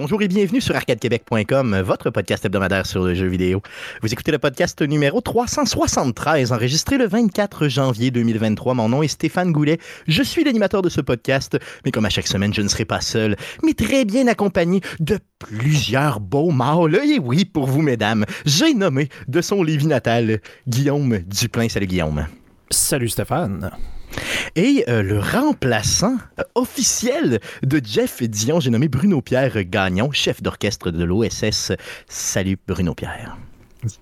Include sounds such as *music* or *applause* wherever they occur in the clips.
Bonjour et bienvenue sur arcadequebec.com, votre podcast hebdomadaire sur le jeu vidéo. Vous écoutez le podcast numéro 373, enregistré le 24 janvier 2023. Mon nom est Stéphane Goulet. Je suis l'animateur de ce podcast, mais comme à chaque semaine, je ne serai pas seul, mais très bien accompagné de plusieurs beaux mâles. Et oui, pour vous, mesdames, j'ai nommé de son Lévis natal Guillaume Duplain. Salut Guillaume. Salut Stéphane. Et euh, le remplaçant euh, officiel de Jeff Dion, j'ai nommé Bruno Pierre Gagnon, chef d'orchestre de l'OSS. Salut Bruno Pierre.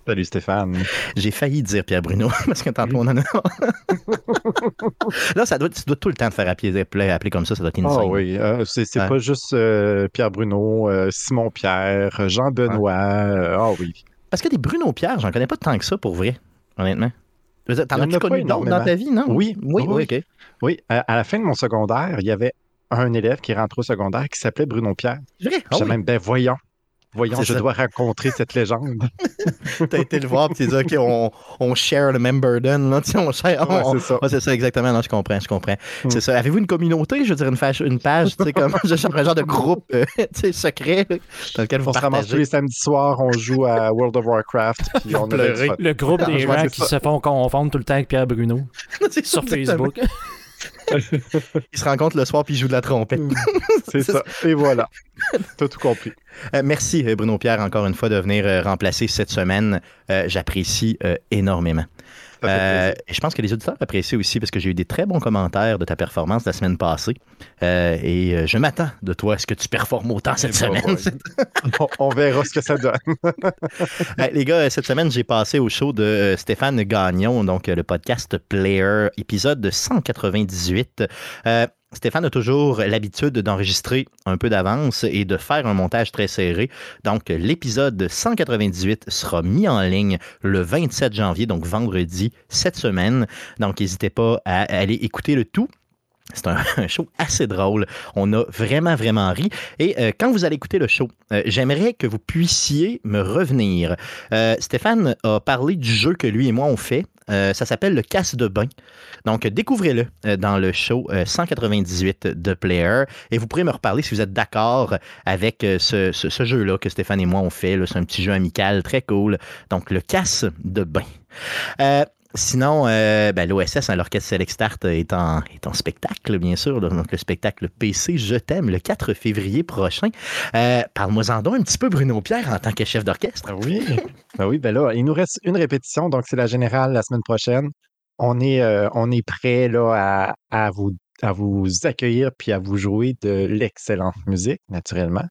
Salut Stéphane. J'ai failli dire Pierre Bruno, *laughs* parce que tantôt on en a. *laughs* Là, ça doit, tu dois tout le temps te faire appeler, appeler, comme ça, ça doit être insane. Ah oui, euh, c'est pas juste euh, Pierre Bruno, euh, Simon Pierre, Jean Benoît. Ah oui. Parce que des Bruno Pierre, j'en connais pas tant que ça pour vrai, honnêtement. T'en as-tu connu d'autres dans ta vie, non? Oui, Oui, oui, oui, OK. Oui, à, à la fin de mon secondaire, il y avait un élève qui rentre au secondaire qui s'appelait Bruno Pierre. Vrai? Ah J'ai oui. même, ben voyons, voyons, je ça. dois rencontrer cette légende. *laughs* T'as été le voir, puis t'es dit, OK, on, on share le même burden, là, tu on share. Ouais, c'est ça. Ouais, c'est ça, exactement. Non, je comprends, je comprends. Mm. C'est ça. Avez-vous une communauté, je veux dire, une, page, une page, tu sais, comme *laughs* un genre de groupe, euh, *laughs* tu sais, secret, là, dans lequel vous On se ramasse tous les samedis soirs, on joue à World of Warcraft, puis on a. Le groupe des Ouais, gens qui ça. se font confondre tout le temps avec Pierre Bruno sur. Facebook. *laughs* Ils se rencontrent le soir, puis ils jouent de la trompette. *laughs* C'est ça. Et voilà. T'as tout compris. Euh, merci, Bruno Pierre, encore une fois, de venir euh, remplacer cette semaine. Euh, J'apprécie euh, énormément. Euh, je pense que les auditeurs apprécient aussi parce que j'ai eu des très bons commentaires de ta performance la semaine passée. Euh, et euh, je m'attends de toi à ce que tu performes autant cette Eh ben, semaine. ouais. *laughs* on, on verra ce que ça donne. Hey, *laughs* les gars, cette semaine, j'ai passé au show de Stéphane Gagnon, donc le podcast Player, épisode 198. Euh, Stéphane a toujours l'habitude d'enregistrer un peu d'avance et de faire un montage très serré. Donc, l'épisode 198 sera mis en ligne le 27 janvier, donc vendredi, cette semaine. Donc, n'hésitez pas à aller écouter le tout. C'est un, *laughs* un show assez drôle. On a vraiment, vraiment ri. Et euh, quand vous allez écouter le show, euh, j'aimerais que vous puissiez me revenir. Euh, Stéphane a parlé du jeu que lui et moi on fait. Euh, ça s'appelle le casse de bain. Donc, découvrez-le euh, dans le show euh, 198 de Player. Et vous pourrez me reparler si vous êtes d'accord avec euh, ce, jeu-là que Stéphane et moi on fait. C'est un petit jeu amical très cool. Donc, le casse de bain. Euh, Sinon, euh, ben, l'OSS, hein, l'Orchestre Select Start, est en, spectacle, bien sûr. Donc, le spectacle PC Je t'aime, le 4 février prochain. Euh, Parle-moi-en donc un petit peu, Bruno Pierre, en tant que chef d'orchestre. Ah oui. Ben oui, ben là, il nous reste une répétition, donc c'est la générale la semaine prochaine. On est, euh, on est prêt là, à, à vous, à vous accueillir puis à vous jouer de l'excellente musique, naturellement.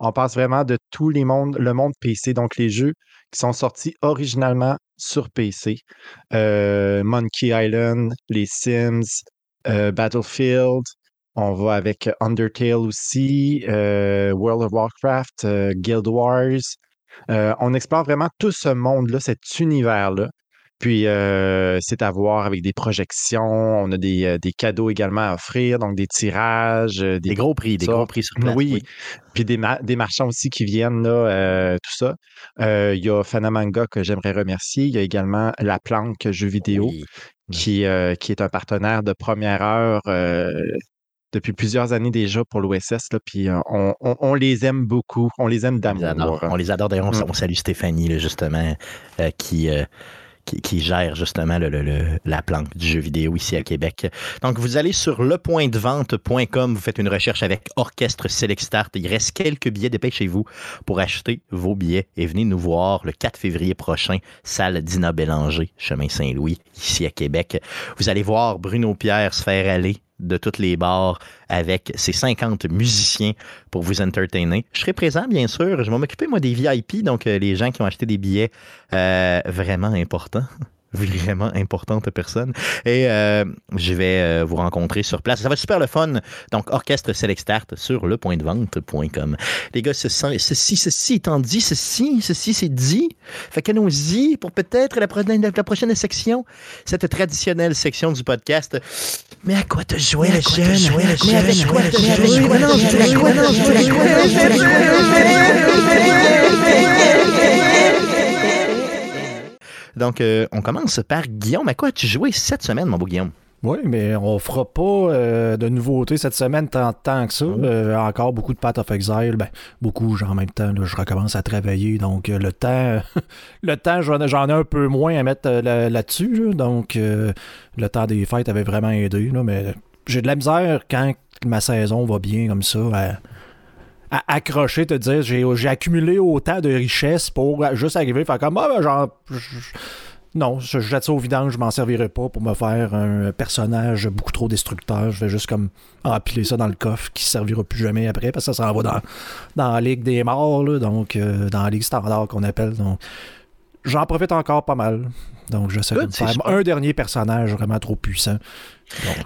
On passe vraiment de tous les mondes, le monde PC, donc les jeux qui sont sortis originalement sur PC. Euh, Monkey Island, les Sims, euh, Battlefield. On va avec Undertale aussi, euh, World of Warcraft, Guild Wars. On explore vraiment tout ce monde-là, cet univers-là. Puis, euh, c'est à voir avec des projections. On a des, euh, des cadeaux également à offrir, donc des tirages, euh, Des gros prix, des ça. gros prix sur place. oui. Puis des, ma- des marchands aussi qui viennent, là, euh, tout ça. Euh, Il y a Fanamanga que j'aimerais remercier. Il y a également La Planque Jeux vidéo Oui. qui, qui est un partenaire de première heure depuis plusieurs années déjà pour l'OSS. Puis on, on- on les aime beaucoup. On les aime On les adore. d'amour. hein. On les adore. D'ailleurs, on, Mm. on salue Stéphanie, là, justement, qui, qui, gère justement la planque du jeu vidéo ici à Québec. Donc, vous allez sur lepointdevente.com, vous faites une recherche avec Orchestre Select Start. Il reste quelques billets, dépêchez-vous pour acheter vos billets et venez nous voir le 4 février prochain, salle Dina Bélanger, chemin Saint-Louis, ici à Québec. Vous allez voir Bruno Pierre se faire aller de toutes les bars avec ses 50 musiciens pour vous entertainer. Je serai présent, bien sûr. Je vais m'occuper, moi, des VIP, donc euh, les gens qui ont acheté des billets euh, vraiment importants. Vraiment importante personne. Et euh, je vais euh, vous rencontrer sur place. Ça va être super le fun. Donc, Orchestre Select Start sur lepointdevente.com. Les gars, ceci, ceci, ceci étant dit, ceci, ceci, c'est dit. Fait que nous-y pour peut-être la, la prochaine section, cette traditionnelle section du podcast. Mais à quoi te jouer le jeune? Mais avec quoi te jouer? Mais non, je dis à quoi te jouer? Donc, euh, on commence par Guillaume. À quoi as-tu joué cette semaine, mon beau Guillaume? Oui, mais on fera pas euh, de nouveautés cette semaine tant, tant que ça. Mm. Euh, encore beaucoup de Path of Exile. Ben, beaucoup, genre, en même temps, là, je recommence à travailler. Donc, le temps, *laughs* le temps j'en, ai un peu moins à mettre là- là-dessus. là. donc, le temps des fêtes avait vraiment aidé. mais j'ai de la misère quand ma saison va bien comme ça à, à accrocher, te dire, j'ai, accumulé autant de richesses pour juste arriver, faire comme, ah, ben, genre, non, je je jette ça au vidange, je m'en servirai pas pour me faire un personnage beaucoup trop destructeur. Je vais juste comme empiler ça dans le coffre qui servira plus jamais après parce que ça s'en va dans, dans la ligue des morts, là, donc euh, dans la ligue standard qu'on appelle. Donc, j'en profite encore pas mal. Donc, j'essaie de me faire un dernier personnage vraiment trop puissant.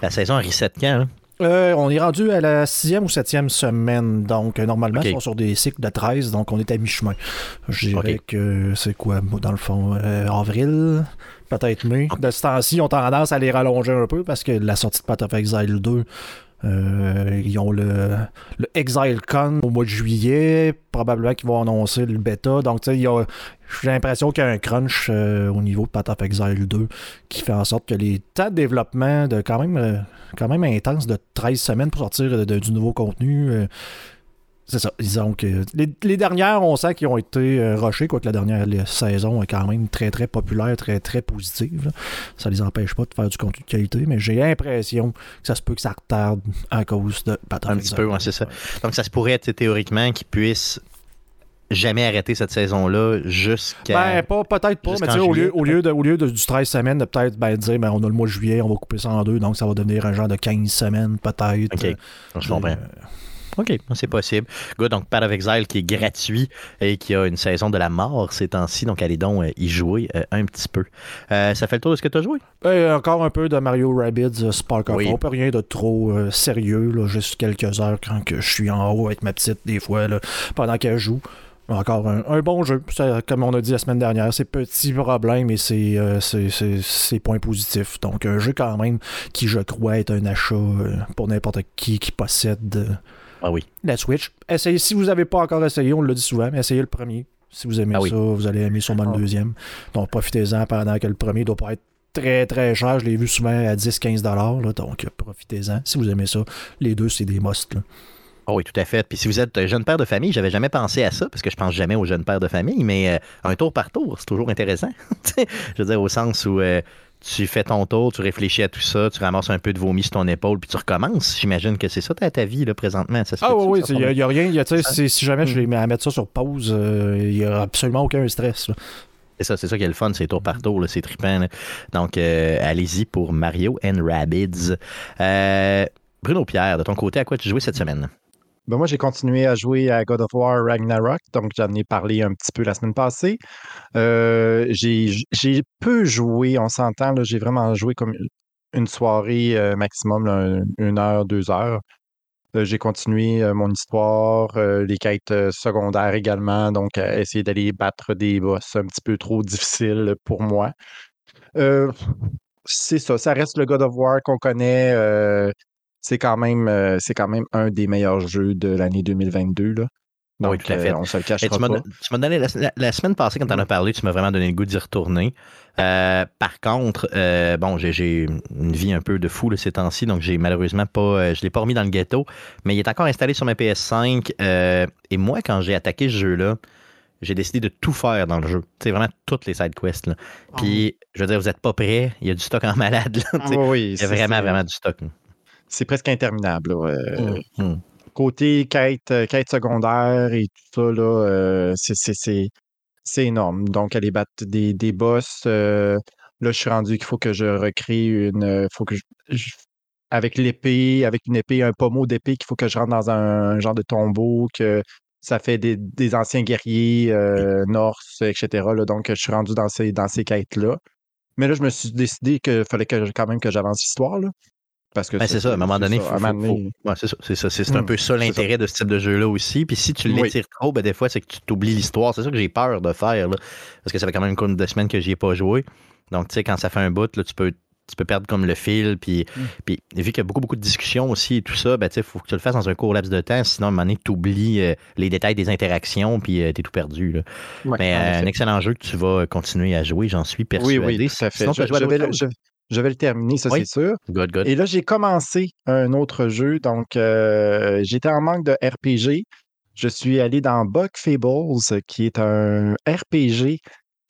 La saison reset quand? hein? Euh, on est rendu à la sixième ou septième semaine, donc euh, normalement, Ok. ils sont sur des cycles de 13, donc on est à mi-chemin. Je dirais que c'est quoi, dans le fond, euh, avril, peut-être mai. De ce temps-ci, ont tendance à les rallonger un peu parce que la sortie de Path of Exile 2, euh, ils ont le, le Exile Con au mois de juillet, probablement qu'ils vont annoncer le bêta. Donc, tu sais, j'ai l'impression qu'il y a un crunch euh, au niveau de Path of Exile 2 qui fait en sorte que les temps de développement de quand même, euh, quand même intense de 13 semaines pour sortir de- du nouveau contenu. Euh, c'est ça. Disons que les, les dernières, on sent qu'ils ont été euh, rushées, quoique la dernière la saison est quand même très très populaire, très très positive. là. Ça les empêche pas de faire du contenu de qualité, mais j'ai l'impression que ça se peut que ça retarde à cause de Un petit peu, ouais, c'est ça. Donc, ça se pourrait être théoriquement qu'ils puissent jamais arrêter cette saison-là jusqu'à. Ben, pas, peut-être pas, mais tu sais, au lieu, au lieu, de, au lieu de, du 13 semaines, de peut-être ben, dire, ben, on a le mois de juillet, on va couper ça en deux, donc ça va devenir un genre de 15 semaines, peut-être. Ok. je comprends. Euh, OK, c'est possible. Good, donc Path of Exile qui est gratuit et qui a une saison de la mort ces temps-ci, donc allez donc euh, y jouer euh, un petit peu. Euh, ça fait le tour de ce que tu as joué? Euh, encore un peu de Mario Rabbids Spark of Oui. Hope. Rien de trop sérieux, là, juste quelques heures quand que je suis en haut avec ma petite, des fois, là, pendant qu'elle joue. Encore un, un bon jeu. Ça, comme on a dit la semaine dernière, c'est petits problèmes et c'est euh, points positifs. Donc, un jeu quand même qui, je crois, est un achat euh, pour n'importe qui qui possède euh, Ah oui. la Switch. Essayez, si vous n'avez pas encore essayé, on le dit souvent, mais essayez le premier. Si vous aimez Ah oui. ça, vous allez aimer sûrement Ah. le deuxième. Donc profitez-en pendant que le premier doit pas être très très cher. Je l'ai vu souvent à 10-15$. là, Donc profitez-en. Si vous aimez ça, les deux, c'est des musts. là. Ah oui, tout à fait. Puis si vous êtes jeune père de famille, j'avais jamais pensé à ça, parce que je pense jamais aux jeunes pères de famille, mais euh, un tour par tour, c'est toujours intéressant. *laughs* Je veux dire, au sens où euh, tu fais ton tour, tu réfléchis à tout ça, tu ramasses un peu de vomi sur ton épaule, puis tu recommences. J'imagine que c'est ça ta, ta vie là, présentement. Ça Ah oui, il n'y a, rien. y a, si jamais Hmm. je les mets à mettre ça sur pause, il n'y a absolument aucun stress. là. C'est ça, c'est ça qui est le fun, c'est tour par tour, là, c'est trippant. là. Donc, euh, allez-y pour Mario and Rabbids. Euh, Bruno Pierre, de ton côté, à quoi tu jouais cette semaine? Ben moi, j'ai continué à jouer à God of War Ragnarok, donc j'en ai parlé un petit peu la semaine passée. Euh, j'ai peu joué, on s'entend, j'ai vraiment joué comme une soirée euh, maximum, une heure, deux heures. Euh, j'ai continué mon histoire, les quêtes secondaires également, donc essayer d'aller battre des boss un petit peu trop *laughs* difficiles pour moi. C'est ça, ça reste le God of War qu'on connaît. C'est quand même, euh, c'est quand même un des meilleurs jeux de l'année 2022 là. Oui, Donc, tout à fait. euh, on se le m'as pas. tu m'as donné la, la- la semaine passée, quand tu en as parlé, tu m'as vraiment donné le goût d'y retourner. Euh, par contre, euh, bon, j'ai- une vie un peu de fou là, ces temps-ci, donc j'ai malheureusement pas. euh, je l'ai pas remis dans le ghetto, mais il est encore installé sur ma PS5. euh, et moi, quand j'ai attaqué ce jeu-là, j'ai décidé de tout faire dans le jeu. C'est vraiment toutes les side quests. là. Puis, je veux dire, vous n'êtes pas prêts, il y a du stock en malade. là. Ah oui, il y a c'est- vraiment, vraiment du stock. là. C'est presque interminable. là, euh, Hum. Côté quête, euh, quête secondaire et tout ça, là, euh, c'est- énorme. Donc, aller battre des, des boss. euh, là, je suis rendu qu'il faut que je recrée une. faut que je, je- avec l'épée, avec une épée, un pommeau d'épée, qu'il faut que je rentre dans un, genre de tombeau, que ça fait des, des anciens guerriers norse, etc. là. donc, je suis rendu dans ces, dans ces quêtes-là. Mais là, je me suis décidé qu'il fallait que, quand même que j'avance l'histoire. Parce que Ben, c'est ça, à un moment donné, ça, ouais, c'est ça, c'est ça, un Hum, peu ça l'intérêt de ce type de jeu-là aussi. Puis si tu Oui. l'étires trop, ben, des fois, c'est que tu t'oublies l'histoire. C'est ça que j'ai peur de faire, là, parce que ça fait quand même une couple de semaines que j'y ai pas joué. Donc, tu sais, quand ça fait un bout, là, tu peux tu peux perdre comme le fil, puis, Hum. puis vu qu'il y a beaucoup, beaucoup de discussions aussi et tout ça, ben, sais, faut que tu le fasses dans un court laps de temps, sinon, à un moment donné, tu oublies euh, les détails des interactions, puis tu es tout perdu. Là. Ouais, Mais euh, un excellent jeu que tu vas continuer à jouer, j'en suis Oui, persuadé. oui, tout à fait. Sinon, Je, je vais, je, Je vais le terminer, ça Oui. c'est sûr. Good, good. Et là, j'ai commencé un autre jeu. Donc, euh, j'étais en manque de RPG. Je suis allé dans Bug Fables, qui est un RPG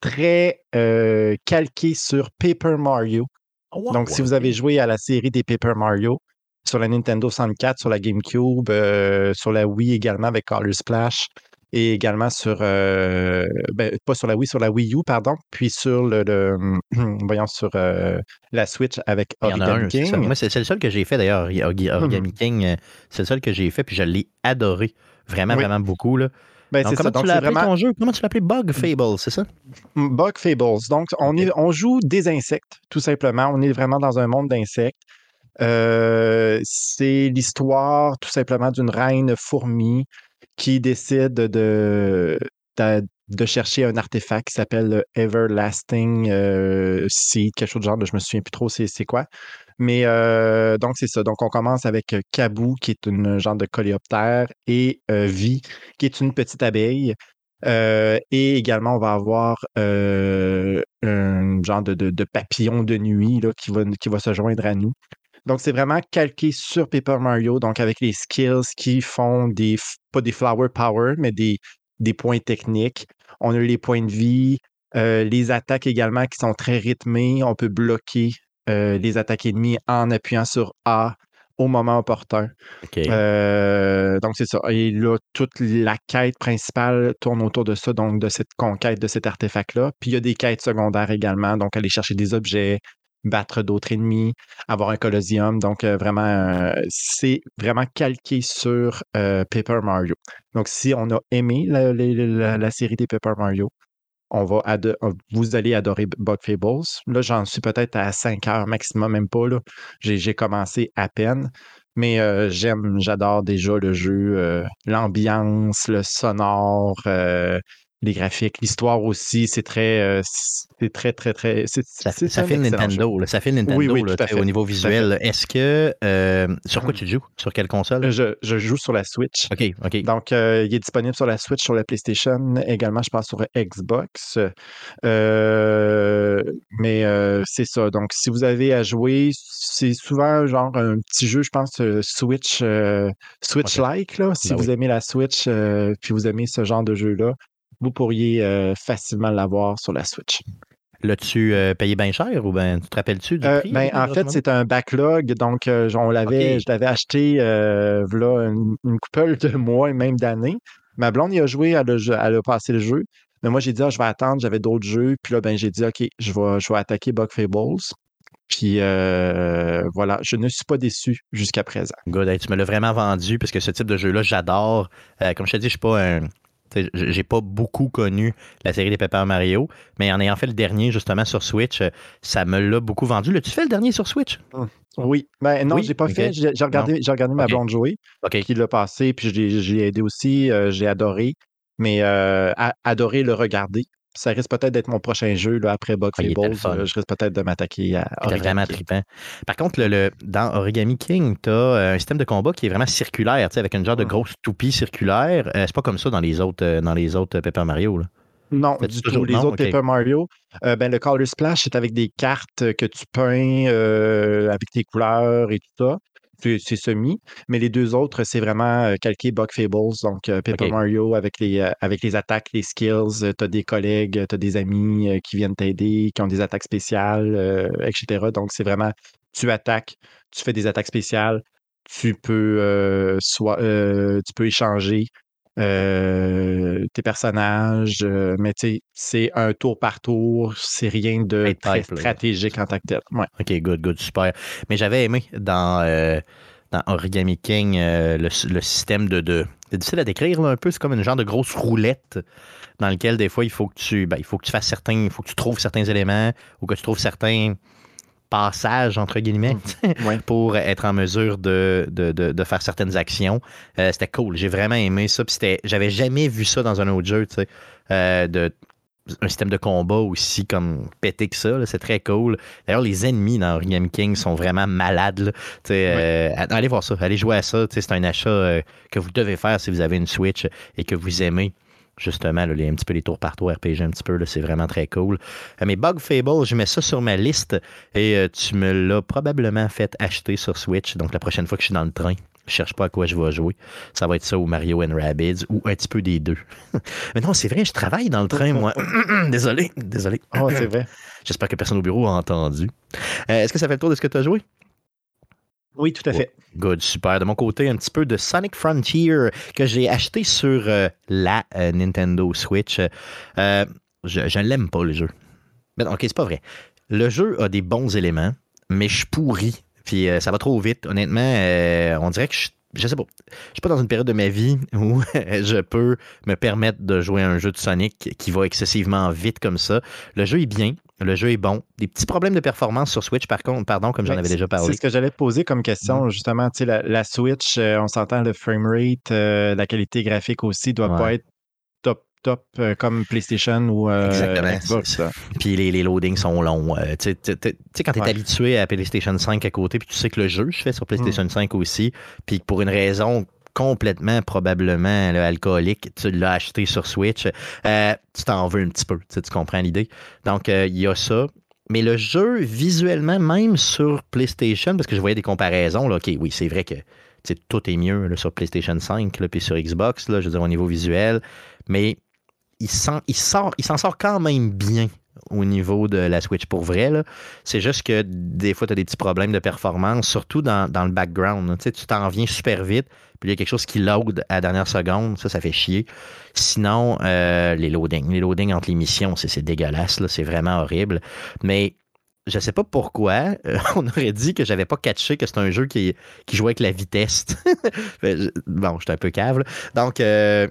très euh, calqué sur Paper Mario. Oh, Donc, si vous avez joué à la série des Paper Mario sur la Nintendo 64, sur la GameCube, euh, sur la Wii également avec Color Splash, et également sur, euh, ben, pas sur la Wii, sur la Wii U, pardon, puis sur le, le *clears throat* voyons, sur euh, la Switch avec Origami un. King. Moi, c'est le seul que j'ai fait d'ailleurs, Ori- Origami King. euh, C'est le seul que j'ai fait, puis je l'ai adoré. Vraiment, Oui. vraiment beaucoup. Là. Ben, Donc, c'est comment ça. Donc, tu appelé vraiment ton jeu? Comment tu l'as appelé? Bug Fable, c'est ça? Bug Fables. Donc, on, est, on joue des insectes, tout simplement. On est vraiment dans un monde d'insectes. Euh, c'est l'histoire, tout simplement, d'une reine fourmi qui décide de, chercher un artefact qui s'appelle le Everlasting euh, Seed, quelque chose de genre, je me souviens plus trop c'est quoi. Mais euh, donc, c'est ça. Donc, on commence avec euh, Kabou, qui est une genre de coléoptère, et euh, Vi, qui est une petite abeille. Et également, on va avoir un genre de, papillon de nuit qui va se joindre à nous. Donc, c'est vraiment calqué sur Paper Mario, donc avec les skills qui font des, pas des flower power, mais des, des points techniques. On a les points de vie, euh, les attaques également qui sont très rythmées. On peut bloquer euh, les attaques ennemies en appuyant sur A au moment opportun. Euh, donc, c'est ça. Et là, toute la quête principale tourne autour de ça, donc de cette conquête de cet artefact-là. Puis il y a des quêtes secondaires également, donc aller chercher des objets, battre d'autres ennemis, avoir un colosseum. Donc, euh, vraiment, euh, c'est vraiment calqué sur euh, Paper Mario. Donc, si on a aimé la, la- série des Paper Mario, on va vous allez adorer Bug Fables. Là, j'en suis peut-être à 5 heures maximum, même pas. là. J'ai commencé à peine. Mais j'aime, j'adore déjà le jeu, l'ambiance, le sonore, les graphiques, l'histoire aussi. C'est très, euh, c'est très, très, très. c'est- Ça, c'est jeu. Nintendo, là, ça file Nintendo Oui, oui, là, fait, au niveau visuel. Est-ce que. euh, sur quoi Mhm. tu joues? Sur quelle console? Je, je joue sur la Switch. OK, OK. Donc, euh, il est disponible sur la Switch, sur la PlayStation, également, je pense, sur Xbox. Mais c'est ça. Donc, si vous avez à jouer, c'est souvent genre un petit jeu, je pense, Switch, Switch-like. là. Si Ben vous oui. aimez la Switch, puis vous aimez ce genre de jeu-là, vous pourriez euh, facilement l'avoir sur la Switch. L'as-tu euh, payé bien cher ou ben tu te rappelles-tu du Euh, prix? ben, en fait, c'est un backlog. Donc, euh, on l'avait, je l'avais acheté v'là une, une couple de mois et même d'années. Ma blonde y a joué, elle a, jou- elle a passé le jeu. Mais moi, j'ai dit, ah, je vais attendre, j'avais d'autres jeux. Puis là, ben, j'ai dit, OK, je vais, je vais attaquer Bug Fables. Puis euh, voilà, je ne suis pas déçu jusqu'à présent. Good, hey, tu me l'as vraiment vendu parce que ce type de jeu-là, j'adore. Euh, comme je te dis, je suis pas un. J'ai pas beaucoup connu la série des Paper Mario, mais en ayant fait le dernier justement sur Switch, euh, ça me l'a beaucoup vendu. L'as-tu fait le dernier sur Switch? Oui, ben non, Oui? j'ai pas fait. J'ai regardé, j'ai regardé ma blonde jouer. Qui l'a passé, puis je l'ai- j'ai aidé aussi, euh, j'ai adoré, mais euh, a- adoré le regarder. Ça risque peut-être d'être mon prochain jeu là, après Bug Ah, il était Fables. euh, je risque peut-être de m'attaquer à Origami vraiment King. trippant. Par contre, le, le- dans Origami King, tu as un système de combat qui est vraiment circulaire, tu sais, avec une genre de grosse toupie circulaire. Euh, c'est pas comme ça dans les autres, euh, dans les autres Paper Mario. Là. Non, du toujours- tout. Les non? autres. Paper Mario, euh, ben, le Color Splash, c'est avec des cartes que tu peins euh, avec tes couleurs et tout ça. C'est semi. Mais les deux autres, c'est vraiment euh, calqué Bug Fables. Donc, euh, Paper. Mario avec les, euh, avec les attaques, les skills. tu as des collègues, tu as des amis qui viennent t'aider, qui ont des attaques spéciales, etc. Donc, c'est vraiment, tu attaques, tu fais des attaques spéciales, tu peux, euh, soit, euh, tu peux échanger euh, tes personnages, euh, mais tu sais, c'est un tour par tour, c'est rien de Hey, très type, là. stratégique en tant que tel. Ouais. OK, good, good, super. Mais j'avais aimé dans, euh, dans Origami King euh, le, le système de. de c'est difficile à décrire là, un peu. C'est comme une genre de grosse roulette dans lequel des fois il faut que tu. ben, il faut que tu fasses certains. Il faut que tu trouves certains éléments ou que tu trouves certains passages, entre guillemets, *laughs* Ouais. pour être en mesure de, de, de, de faire certaines actions. Euh, c'était cool. J'ai vraiment aimé ça. Puis j'avais jamais vu ça dans un autre jeu, tu sais. euh, de, un système de combat aussi comme pété que ça. C'est très cool. D'ailleurs, les ennemis dans Origami King sont vraiment malades. là. Euh, allez voir ça. Allez jouer à ça. C'est un achat euh, que vous devez faire si vous avez une Switch et que vous aimez justement, les, un petit peu les tours par tour RPG, un petit peu, c'est vraiment très cool. Euh, mais Bug Fable, je mets ça sur ma liste et euh, tu me l'as probablement fait acheter sur Switch. Donc, la prochaine fois que je suis dans le train, je cherche pas à quoi je vais jouer. Ça va être ça ou Mario and Rabbids ou un petit peu des deux. *laughs* mais non, c'est vrai, je travaille dans le train, moi. *clears throat* désolé, désolé. Oh, c'est vrai. J'espère que personne au bureau a entendu. Est-ce que ça fait le tour de ce que tu as joué? Oui, tout à fait. good, super. De mon côté, un petit peu de Sonic Frontier que j'ai acheté sur euh, la euh, Nintendo Switch. Euh, je ne l'aime pas, le jeu. Mais, ok, c'est pas vrai. Le jeu a des bons éléments, mais je pourris. Puis ça va trop vite. Honnêtement, on dirait que je je sais pas. Je suis pas dans une période de ma vie où *laughs* je peux me permettre de jouer à un jeu de Sonic qui va excessivement vite comme ça. Le jeu est bien, le jeu est bon. Des petits problèmes de performance sur Switch, par contre, pardon, comme j'en avais déjà parlé. C'est ce que j'allais te poser comme question, mm. justement. La, la Switch, euh, on s'entend le framerate, euh, la qualité graphique aussi doit pas être top euh, comme PlayStation ou Xbox. *laughs* Puis les, les, loadings sont longs. tu sais, quand tu es habitué à PlayStation 5 à côté, puis tu sais que le jeu, je fais sur PlayStation 5 mm. aussi, puis pour une raison complètement probablement alcoolique, tu l'as acheté sur Switch, euh, tu t'en veux un petit peu, tu, comprends l'idée. Donc, euh, il y a ça. Mais le jeu, visuellement, même sur PlayStation, parce que je voyais des comparaisons, là, OK, oui, c'est vrai que tout est mieux sur PlayStation 5 puis sur Xbox, là, je veux dire, au niveau visuel, mais il s'en sort, quand même bien au niveau de la Switch pour vrai. C'est juste que des fois, tu as des petits problèmes de performance, surtout dans, le background. Tu t'en viens super vite, puis il y a quelque chose qui load à la dernière seconde. Ça, ça fait chier. Sinon, euh, les loadings. Les loadings entre les missions, c'est dégueulasse. C'est vraiment horrible. Mais je sais pas pourquoi, euh, *laughs* on aurait dit que j'avais pas catché que c'est un jeu qui, qui jouait avec la vitesse. *laughs* bon, j'étais un peu cave. Donc, euh,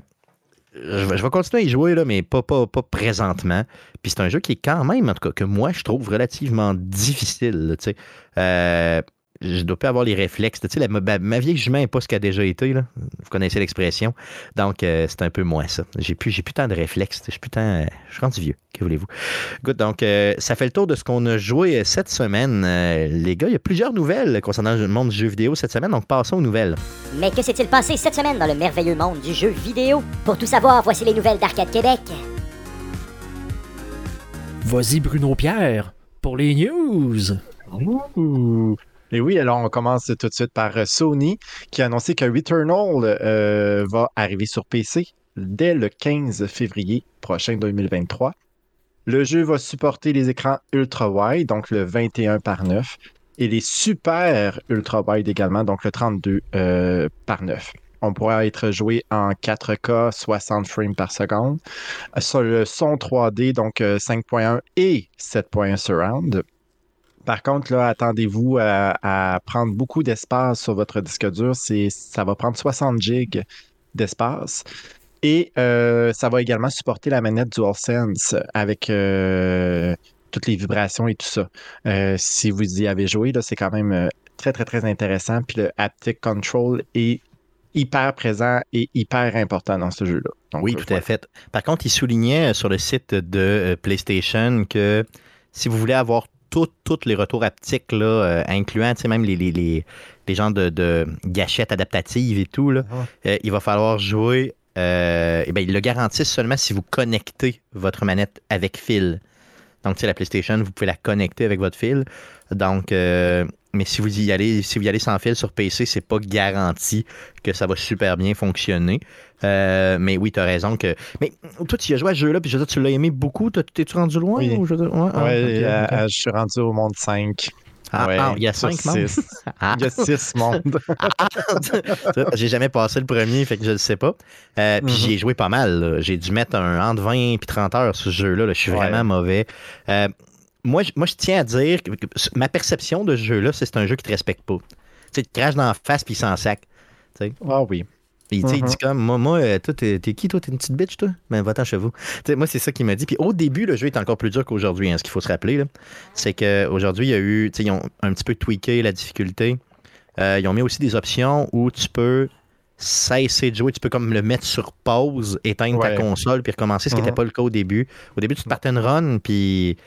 je vais, continuer à y jouer, là, mais pas, pas, pas présentement. Puis c'est un jeu qui est quand même, en tout cas, que moi, je trouve relativement difficile. Euh, je dois pas avoir les réflexes. Tu sais, ma, ma, vieille jument n'est pas ce qu'elle a déjà été. Là. Vous connaissez l'expression. Donc, euh, c'est un peu moins ça. J'ai plus, j'ai plus tant de réflexes. Je suis, plus tant, je suis rendu vieux. Que voulez-vous? Good. Donc, euh, ça fait le tour de ce qu'on a joué cette semaine. les gars, il y a plusieurs nouvelles concernant le monde du jeu vidéo cette semaine. Donc, passons aux nouvelles. Mais que s'est-il passé cette semaine dans le merveilleux monde du jeu vidéo? Pour tout savoir, voici les nouvelles d'Arcade Québec. Vas-y, Bruno Pierre, pour les news. Et oui, alors on commence tout de suite par euh, Sony qui a annoncé que Returnal euh, va arriver sur PC dès le 15 février prochain 2023. Le jeu va supporter les écrans ultra-wide, donc le 21 par 9, et les super ultra-wide également, donc le 32 euh, par 9. On pourra être joué en 4K 60 frames par seconde. Sur le son 3D, donc 5.1 et 7.1 surround. Par contre, là, attendez-vous à, prendre beaucoup d'espace sur votre disque dur. ça va prendre 60 gigs d'espace. Et euh, ça va également supporter la manette DualSense avec euh, toutes les vibrations et tout ça. Euh, si vous y avez joué, c'est quand même très, très, très intéressant. Puis le haptic control est hyper présent et hyper important dans ce jeu-là. oui, tout à fait. Par contre, il soulignait sur le site de PlayStation que si vous voulez avoir tous les retours haptiques, là, euh, incluant même les, les, les, les genres de, gâchettes adaptatives et tout, là, ah. euh, il va falloir jouer. Euh, eh ben, ils le garantissent seulement si vous connectez votre manette avec fil. Donc, la PlayStation, vous pouvez la connecter avec votre fil. Donc, mais si vous y allez, si vous y allez sans fil sur PC, c'est pas garanti que ça va super bien fonctionner. Euh, mais oui, tu as raison que. Mais toi, tu as joué à ce jeu-là, puis je veux dire, tu l'as aimé beaucoup. T'es-tu rendu loin? Oui, ou je, ouais, ah, euh, je suis rendu au monde 5. Ah, ah, il y a 5 mondes. *laughs* Il y a 6 mondes. *laughs* j'ai jamais passé le premier, fait que je le sais pas. Euh, puis j'y ai mhm. joué pas mal. J'ai dû mettre un entre 20 et 30 heures sur ce jeu-là. Je suis vraiment mauvais moi, moi, je tiens à dire que ma perception de ce jeu-là, c'est un jeu qui te respecte pas. Tu sais, te crache dans la face puis il s'en sac. Ah oui. Puis, il dit uh-huh. comme, moi, moi euh, toi, t'es, qui, toi? T'es une petite bitch, toi? Ben, va-t'en chez vous. moi, c'est ça qu'il m'a dit. Puis, au début, le jeu est encore plus dur qu'aujourd'hui, hein, ce qu'il faut se rappeler. Là. C'est qu'aujourd'hui, il y a eu, ils ont un petit peu tweaké la difficulté. Euh, ils ont mis aussi des options où tu peux cesser de jouer. Tu peux comme le mettre sur pause, éteindre ta console, puis recommencer, ce qui n'était uh-huh. pas le cas au début. Au début, tu te partais une run, puis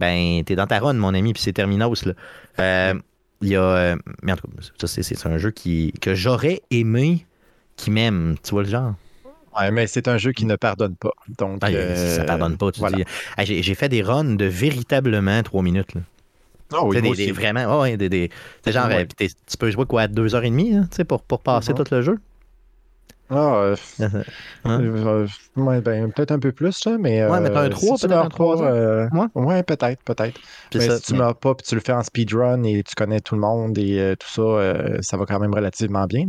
ben, t'es dans ta run, mon ami, puis c'est Terminos, là. Euh, il y a. Euh, mais en tout cas, ça, c'est un jeu qui, que j'aurais aimé qui m'aime. Tu vois le genre? Ouais, mais c'est un jeu qui ne pardonne pas. Donc, Ah, euh, ça pardonne pas. tu voilà. dis. Ah, j'ai, fait des runs de véritablement trois minutes. Là. Ah oui, des, vraiment, ouais, des, des, c'est genre, Ouais. tu peux jouer quoi, à deux heures et demie, hein, tu sais, pour, pour passer Mhm. tout le jeu? Ah, euh, *laughs* Hein? euh, ouais, ben, peut-être un peu plus, là, mais. Ouais, euh, mettons un trois, si tu peut-être meurs un trois pas, heures. euh, Ouais. ouais, peut-être, peut-être. Mais ça. si tu Mais- meurs pas puis tu le fais en speedrun et tu connais tout le monde et euh, tout ça, euh, ça va quand même relativement bien.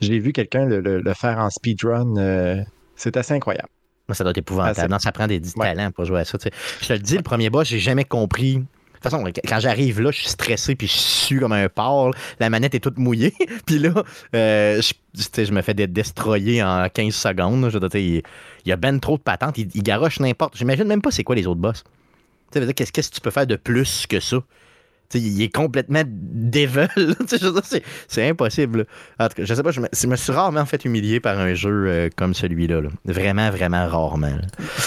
J'ai vu quelqu'un le, le- le faire en speedrun. euh, c'est assez incroyable. Ça doit être épouvantable. Ah, non, ça prend des, du Ouais. talent pour jouer à ça. Je te le dis, le premier boss, j'ai jamais compris. Toute façon, quand j'arrive là, je suis stressé puis je sue comme un porc. La manette est toute mouillée. *laughs* puis là, euh, je, me fais destroyer en 15 secondes. il, y a ben trop de patentes. Il, il garoche n'importe. J'imagine même pas c'est quoi les autres boss. Qu'est-ce que tu peux faire de plus que ça? Il est complètement *laughs* dire, c'est- impossible. là. En tout cas, je sais pas, je me, je me suis rarement fait humilier par un jeu euh, comme celui-là. là. Vraiment, vraiment rarement.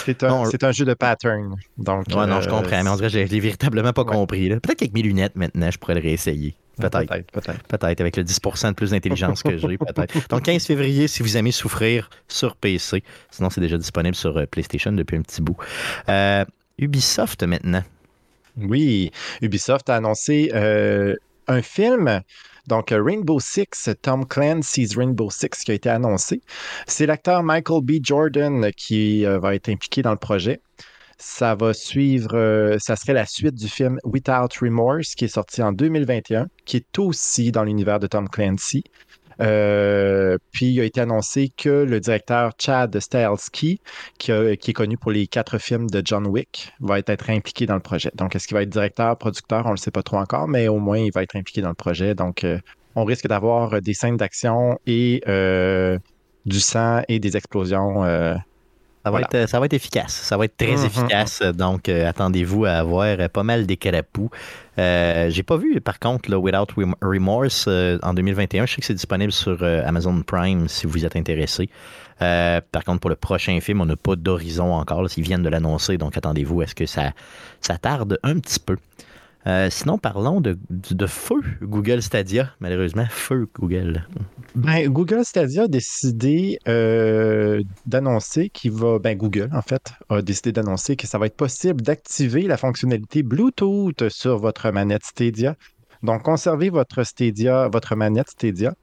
C'est un, un jeu de pattern. Donc, Ouais, non, je euh, comprends, mais on dirait que je l'ai véritablement pas Ouais. compris. Peut-être qu'avec mes lunettes maintenant, je pourrais le réessayer. Peut-être. Peut-être, peut-être. Peut-être, avec le 10% de plus d'intelligence que j'ai, *laughs* peut-être. Donc, 15 février, si vous aimez souffrir sur PC. Sinon, c'est déjà disponible sur euh, PlayStation depuis un petit bout. Euh, Ubisoft maintenant. Oui, Ubisoft a annoncé euh, un film. Donc, euh, Rainbow Six, Tom Clancy's Rainbow Six qui a été annoncé. C'est l'acteur Michael B. Jordan qui euh, va être impliqué dans le projet. Ça va suivre, ça serait la suite du film Without Remorse qui est sorti en 2021, qui est aussi dans l'univers de Tom Clancy. Euh, puis il a été annoncé que le directeur Chad Stahelski, qui, est connu pour les quatre films de John Wick, va être, impliqué dans le projet. Donc, est-ce qu'il va être directeur, producteur, on ne le sait pas trop encore, mais au moins il va être impliqué dans le projet. Donc, euh, on risque d'avoir des scènes d'action et euh, du sang et des explosions. Euh, Ça va, Voilà. être, ça va être efficace. Ça va être très Mhm. efficace. Donc, euh, attendez-vous à avoir euh, pas mal des. Euh, J'ai pas vu, par contre, là, Without Rem- Remorse euh, en 2021. Je sais que c'est disponible sur Amazon Prime si vous êtes intéressé. Par contre, pour le prochain film, on n'a pas d'horizon encore. là, Ils viennent de l'annoncer, donc attendez-vous à ce que ça, ça tarde un petit peu. Euh, sinon, parlons de, feu Google Stadia, malheureusement. Feu Google. Ben, Google Stadia a décidé euh, d'annoncer qu'il va. Ben, Google, en fait, a décidé d'annoncer que ça va être possible d'activer la fonctionnalité Bluetooth sur votre manette Stadia. Donc, conservez votre Stadia, votre manette Stadia.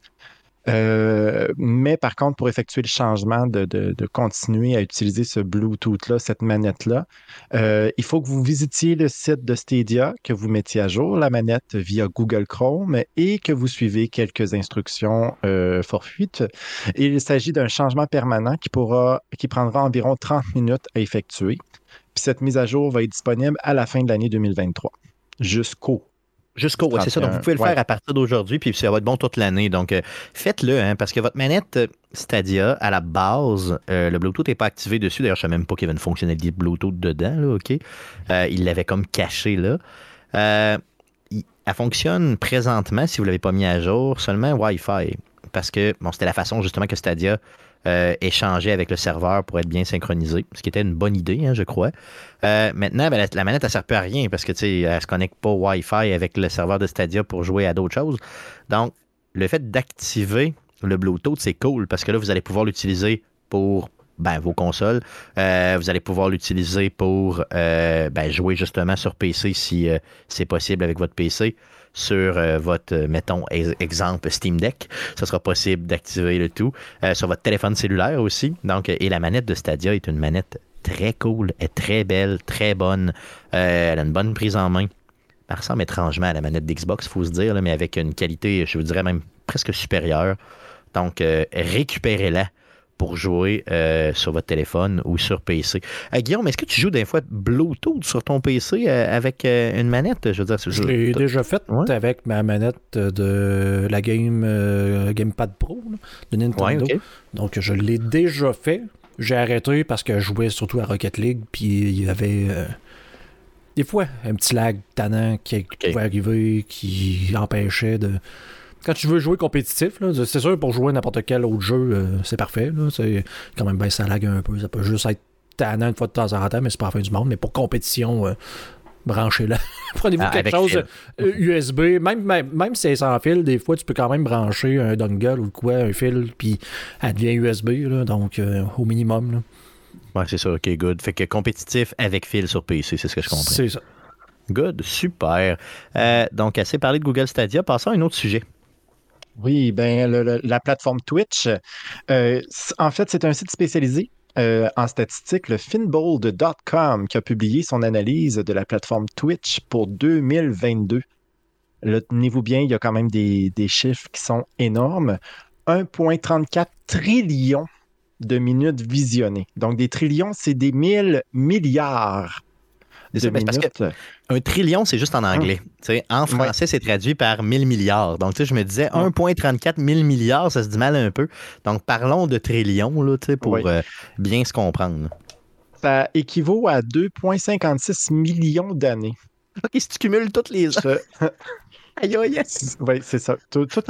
Euh, mais par contre, pour effectuer le changement de, de- de continuer à utiliser ce Bluetooth-là, cette manette-là, euh, il faut que vous visitiez le site de Stadia, que vous mettiez à jour la manette via Google Chrome et que vous suivez quelques instructions euh, fortuites. Il s'agit d'un changement permanent qui, pourra, qui prendra environ 30 minutes à effectuer. Puis cette mise à jour va être disponible à la fin de l'année 2023, jusqu'au Jusqu'au, ouais, c'est ça. Donc, vous pouvez le Ouais. faire à partir d'aujourd'hui, puis ça va être bon toute l'année. Donc, euh, faites-le, hein, parce que votre manette euh, Stadia, à la base, euh, le Bluetooth n'est pas activé dessus. D'ailleurs, je ne savais même pas qu'il y avait une fonctionnalité Bluetooth dedans, là, OK? Euh, il l'avait comme caché là. Elle fonctionne présentement, si vous ne l'avez pas mis à jour, seulement Wi-Fi. Parce que, bon, c'était la façon justement que Stadia euh, échangeait avec le serveur pour être bien synchronisé, ce qui était une bonne idée, hein, je crois. Euh, maintenant, ben, la, manette, elle ne sert plus à rien parce que, elle ne se connecte pas au Wi-Fi avec le serveur de Stadia pour jouer à d'autres choses. Donc, le fait d'activer le Bluetooth, c'est cool parce que là, vous allez pouvoir l'utiliser pour ben, vos consoles. Euh, vous allez pouvoir l'utiliser pour ben, jouer justement sur PC si c'est possible avec votre PC. Sur euh, votre, euh, mettons, ex- exemple Steam Deck, ça sera possible d'activer le tout. Euh, sur votre téléphone cellulaire aussi. Donc, et la manette de Stadia est une manette très cool, est très belle, très bonne. Elle a une bonne prise en main. Elle ressemble étrangement à la manette d'Xbox, il faut se dire, mais avec une qualité, je vous dirais même presque supérieure. Donc, récupérez-la pour jouer euh, sur votre téléphone ou sur PC. Euh, Guillaume, est-ce que tu joues des fois Bluetooth sur ton PC euh, avec une manette? Je veux dire, Je l'ai déjà fait Ouais. avec ma manette de la game Gamepad Pro là, de Nintendo. Ouais. Donc je l'ai déjà fait. J'ai arrêté parce que je jouais surtout à Rocket League, puis il y avait des fois un petit lag tannant qui pouvait arriver, qui empêchait de. Quand tu veux jouer compétitif, c'est sûr pour jouer n'importe quel autre jeu, euh, c'est parfait. là, c'est quand même ben ça lag un peu. Ça peut juste être tannant une fois de temps en temps, mais c'est pas la fin du monde. Mais pour compétition, euh, branchez-la. *laughs* Prenez-vous Ah, quelque chose fil. euh, USB, même, même, même si c'est sans fil, des fois, tu peux quand même brancher un dongle ou quoi, un fil, puis elle devient USB, là, donc euh, au minimum. là. Ouais, c'est ça, ok, good. Fait que compétitif avec fil sur PC, c'est ce que je comprends. C'est ça. Good, super. Euh, donc, assez parlé de Google Stadia. Passons à un autre sujet. Oui, ben le- le- la plateforme Twitch, euh, en fait, c'est un site spécialisé euh, en statistiques, le finbold.com, qui a publié son analyse de la plateforme Twitch pour 2022. Là, tenez-vous bien, il y a quand même des, chiffres qui sont énormes. 1,34 trillions de minutes visionnées. Donc, des trillions, c'est des mille milliards C'est de ça, parce minutes. Un trillion, c'est juste en anglais. Tu sais, En français, c'est traduit par 1000 milliards. Donc, je me disais, Ouais. 1,34 1000 milliards, ça se dit mal un peu. Donc, parlons de trillions, là, pour euh, bien se comprendre. Ça équivaut à 2,56 millions d'années. *laughs* OK, si tu cumules toutes les heures. *laughs* Aïe, aïe, aïe. Oui, c'est ça. Tout, tout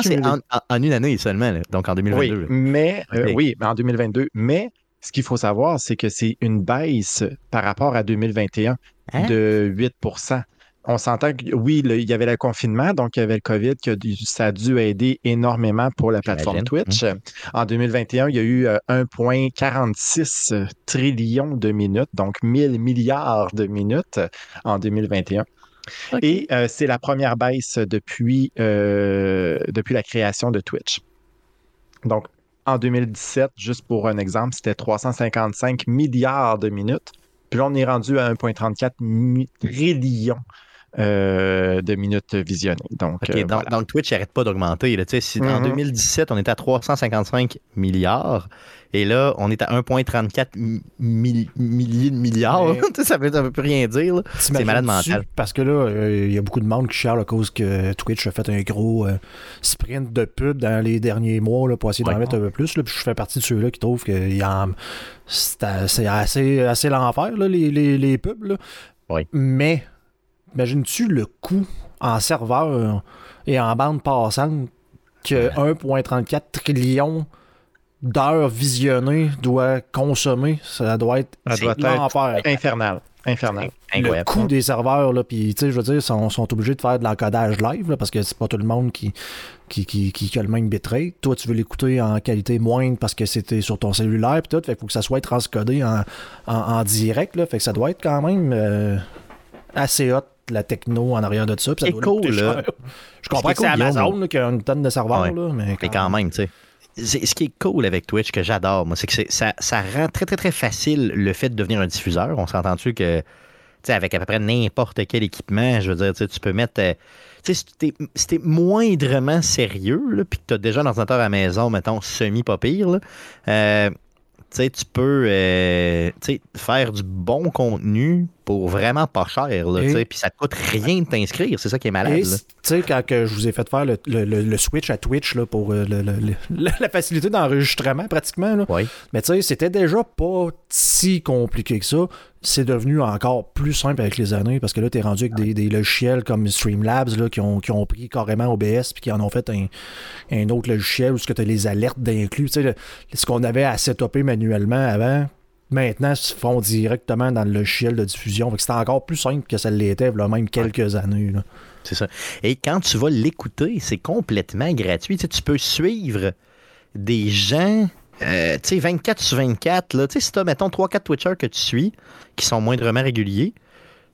Ah, en, une année seulement, là. donc en 2022. Oui, mais euh, oui, mais en 2022. Mais ce qu'il faut savoir, c'est que c'est une baisse par rapport à 2021 Hein? de 8% On s'entend que oui, le- il y avait le confinement, donc il y avait le COVID, que ça a dû aider énormément pour la plateforme. Twitch. En 2021, il y a eu euh, 1,46 trillions de minutes, donc 1000 milliards de minutes en 2021. Ok. Et euh, c'est la première baisse depuis, euh, depuis la création de Twitch. Donc, en 2017, juste pour un exemple, c'était 355 milliards de minutes. Puis là, on est rendu à 1,34 mi- trillions euh, de minutes visionnées. Donc, OK, euh, donc, voilà. donc Twitch n'arrête pas d'augmenter. En Mhm. 2017, on était à 355 milliards. Et là, on est à 1,34 mi- mi- milliers de milliards. Mais- *laughs* ça ne veut, plus rien dire. T'imagines-tu? malade mental. Parce que là, euh, il y a beaucoup de monde qui chiale à cause que Twitch a fait un gros euh, sprint de pub dans les derniers mois là, pour essayer d'en Ouais. mettre un peu plus. Là, puis je fais partie de ceux-là qui trouvent que c'est c'est assez, assez l'enfer, les, les, les pubs. là. Oui. Mais, imagines-tu le coût en serveur et en bande passante que 1,34 trillion d'heures visionnées doit consommer? Ça doit être Ça doit être l'enfer infernal. Infernal. le Incroyable. coût des serveurs, là, puis tu sais, je veux dire, sont, sont obligés de faire de l'encodage live, là, parce que c'est pas tout le monde qui, qui, qui, qui, qui a le même bitrate. Toi, tu veux l'écouter en qualité moindre parce que c'était sur ton cellulaire, puis tout, fait qu'il faut que ça soit transcodé en, en, en direct, là, fait que ça doit être quand même euh, assez hot, la techno en arrière de ça, puis ça C'est doit cool, là. Je comprends que c'est Amazon qui a une tonne de serveurs, Ouais. là, mais Mais quand même, tu sais. Ce qui est cool avec Twitch, que j'adore, moi, c'est que ça, ça rend très, très, très facile le fait de devenir un diffuseur. On s'entend-tu que, tu sais, avec à peu près n'importe quel équipement, je veux dire, tu peux mettre. euh, tu sais, si t'es si t'es moindrement sérieux, puis que tu as déjà un ordinateur à la maison, mettons, semi-pas pire, là, euh, tu sais, tu peux euh, faire du bon contenu pour vraiment pas cher, là, Et- puis ça te coûte rien de t'inscrire. C'est ça qui est malade. Tu sais, quand que je vous ai fait faire le, le- le- le switch à Twitch là, pour euh, le- le- le- la facilité d'enregistrement, pratiquement, là, Oui. Mais tu sais, c'était déjà pas si compliqué que ça. C'est devenu encore plus simple avec les années parce que là, tu es rendu avec des, des logiciels comme Streamlabs là, qui, ont, qui ont pris carrément OBS puis qui en ont fait un, un autre logiciel où tu as les alertes d'inclus. Ce qu'on avait à setuper manuellement avant, maintenant, se font directement dans le logiciel de diffusion. C'était encore plus simple que ça l'était, même quelques années. là. C'est ça. Et quand tu vas l'écouter, c'est complètement gratuit. Tu, sais, tu peux suivre des gens, euh, tu sais, 24 sur 24. Là. Tu sais, si tu as, mettons, 3-4 Twitchers que tu suis, qui sont moindrement réguliers,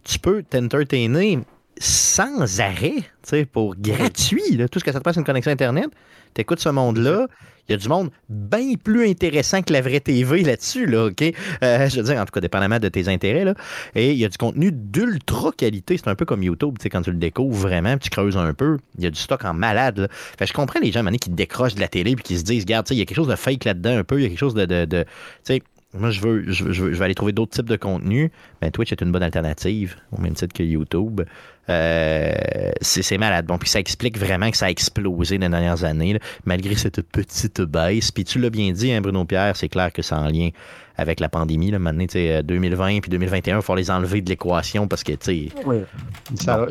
tu peux t'entertainer sans arrêt, tu sais, pour gratuit. là. Tout ce que ça te passe, c'est une connexion Internet. Tu écoutes ce monde-là. Il y a du monde bien plus intéressant que la vraie TV là-dessus, là, OK? Euh, je veux dire, en tout cas, dépendamment de tes intérêts, là. Et il y a du contenu d'ultra qualité. C'est un peu comme YouTube, tu sais, quand tu le découvres vraiment, tu creuses un peu, il y a du stock en malade, là. Fait je comprends les gens, mané, qui décrochent de la télé puis qui se disent, regarde, tu sais, il y a quelque chose de fake là-dedans un peu, il y a quelque chose de... de, de- tu sais, moi, je veux, je, veux, je veux- je vais aller trouver d'autres types de contenu. Ben, Twitch est une bonne alternative, au même titre que YouTube. Euh, c'est malade. Bon, puis ça explique vraiment que ça a explosé dans les dernières années, là, malgré cette petite baisse. Puis tu l'as bien dit, hein, Bruno Pierre, c'est clair que c'est en lien avec la pandémie. Là, maintenant, tu sais, euh, 2020 puis 2021, il faut les enlever de l'équation parce que, tu sais,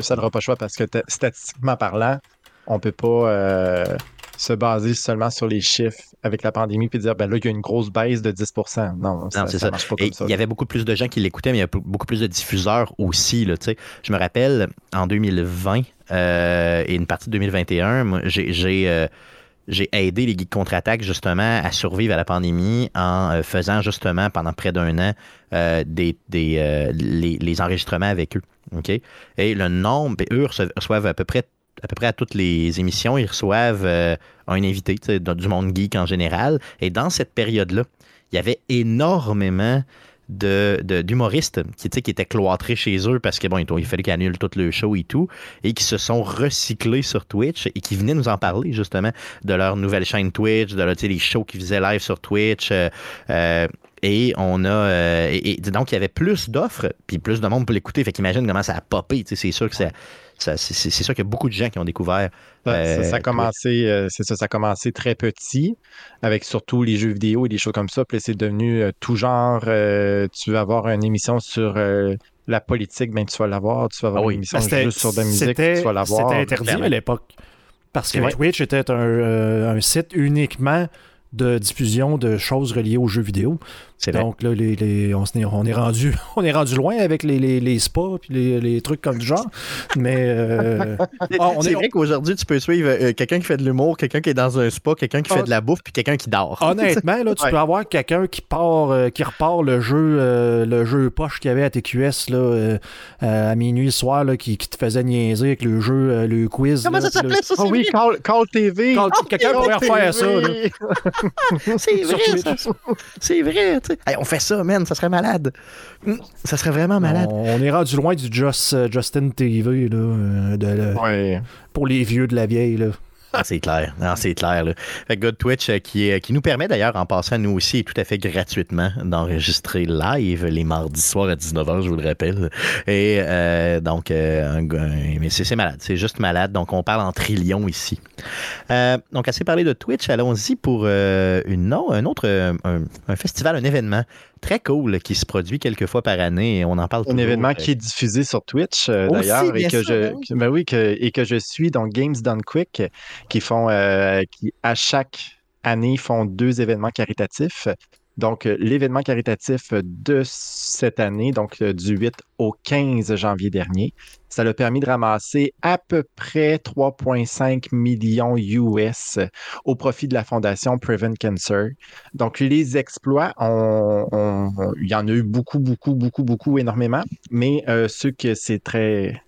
Ça n'aura pas le choix parce que statistiquement parlant, on peut pas. euh, se baser seulement sur les chiffres avec la pandémie puis dire ben là, il y a une grosse baisse de 10 Non, ça, c'est ça ça. marche pas Et comme ça. il y avait beaucoup plus de gens qui l'écoutaient, mais il y a beaucoup plus de diffuseurs aussi. Là, je me rappelle, en 2020 euh, et une partie de 2021, moi, j'ai, j'ai, euh, j'ai aidé les Geeks Contre-Attaque justement à survivre à la pandémie en euh, faisant justement pendant près d'un an euh, des, des, euh, les, les enregistrements avec eux. OK? Et le nombre, et eux reçoivent à peu près à peu près à toutes les émissions, ils reçoivent euh, un invité du monde geek en général. Et dans cette période-là, il y avait énormément de, de- d'humoristes qui, étaient cloîtrés chez eux parce que il fallait qu'ils annulent tout le show et tout, et qui se sont recyclés sur Twitch et qui venaient nous en parler justement de leur nouvelle chaîne Twitch, de leur, les shows qu'ils faisaient live sur Twitch. euh, euh, et on a. euh, et, et donc, il y avait plus d'offres, puis plus de monde pour l'écouter. Fait qu'imagine comment ça a popé. tu sais, C'est sûr que ça, ça- c'est, sûr qu'il y a beaucoup de gens qui ont découvert. Ça, euh, ça, ça a Twitch. commencé, euh, c'est ça, ça a commencé très petit, avec surtout les jeux vidéo et des choses comme ça. Puis c'est devenu euh, tout genre. euh, tu veux avoir une émission sur euh, la politique, ben tu vas l'avoir. Tu vas avoir Ah oui. une émission Ben, juste sur de la musique, tu vas l'avoir. C'était interdit à l'époque. Parce que. Twitch était un, euh, un site uniquement de diffusion de choses reliées aux jeux vidéo. C'est vrai. Donc là, les, les- on, s'est- on est rendu, *laughs* on est rendu loin avec les, les, les spas puis les, les trucs comme du genre. Mais euh, ah, on c'est est- vrai qu'aujourd'hui, tu peux suivre euh, quelqu'un qui fait de l'humour, quelqu'un qui est dans un spa, quelqu'un qui Ah. fait de la bouffe, puis quelqu'un qui dort. *laughs* honnêtement, là, tu Ouais. peux avoir quelqu'un qui part, euh, qui repart le jeu, euh, le jeu poche qu'il y avait à TQS là, à minuit le soir, là, qui, qui te faisait niaiser avec le jeu, euh, le quiz. Comment là, ça s'appelait? Ah c'est oui? Call, Call TV. Quelqu'un Call pourrait refaire ça. là. *laughs* *laughs* C'est vrai, ça. C'est vrai, tu sais. Hey, on fait ça, man, ça serait malade. Hum, Ça serait vraiment malade. On, on est rendu loin du Just, euh, Justin TV là, euh, de, Ouais. pour les vieux de la vieille. Là. Ah, c'est clair, non, c'est clair. Là. Fait que Good Twitch euh, qui, est- qui nous permet d'ailleurs, en passant nous aussi, tout à fait gratuitement, d'enregistrer live les mardis soirs à 19h, je vous le rappelle. Et euh, donc, euh, mais c'est malade, c'est juste malade. Donc, on parle en trillions ici. Euh, donc, assez parlé de Twitch, allons-y pour euh, une, un autre euh, un, un festival, un événement très cool qui se produit quelques fois par année on en parle Un toujours. événement qui est diffusé sur Twitch euh, d'ailleurs et que sûr, je ben oui. que- ben et que je suis donc Games Done Quick qui font euh, qui à chaque année font deux événements caritatifs. Donc euh, l'événement caritatif de cette année donc euh, du 8 au 15 janvier dernier, ça l'a permis de ramasser à peu près 3,5 millions US au profit de la fondation Prevent Cancer. Donc, les exploits, il y en a eu beaucoup, beaucoup, beaucoup, beaucoup, énormément, mais euh, ceux que c'est très,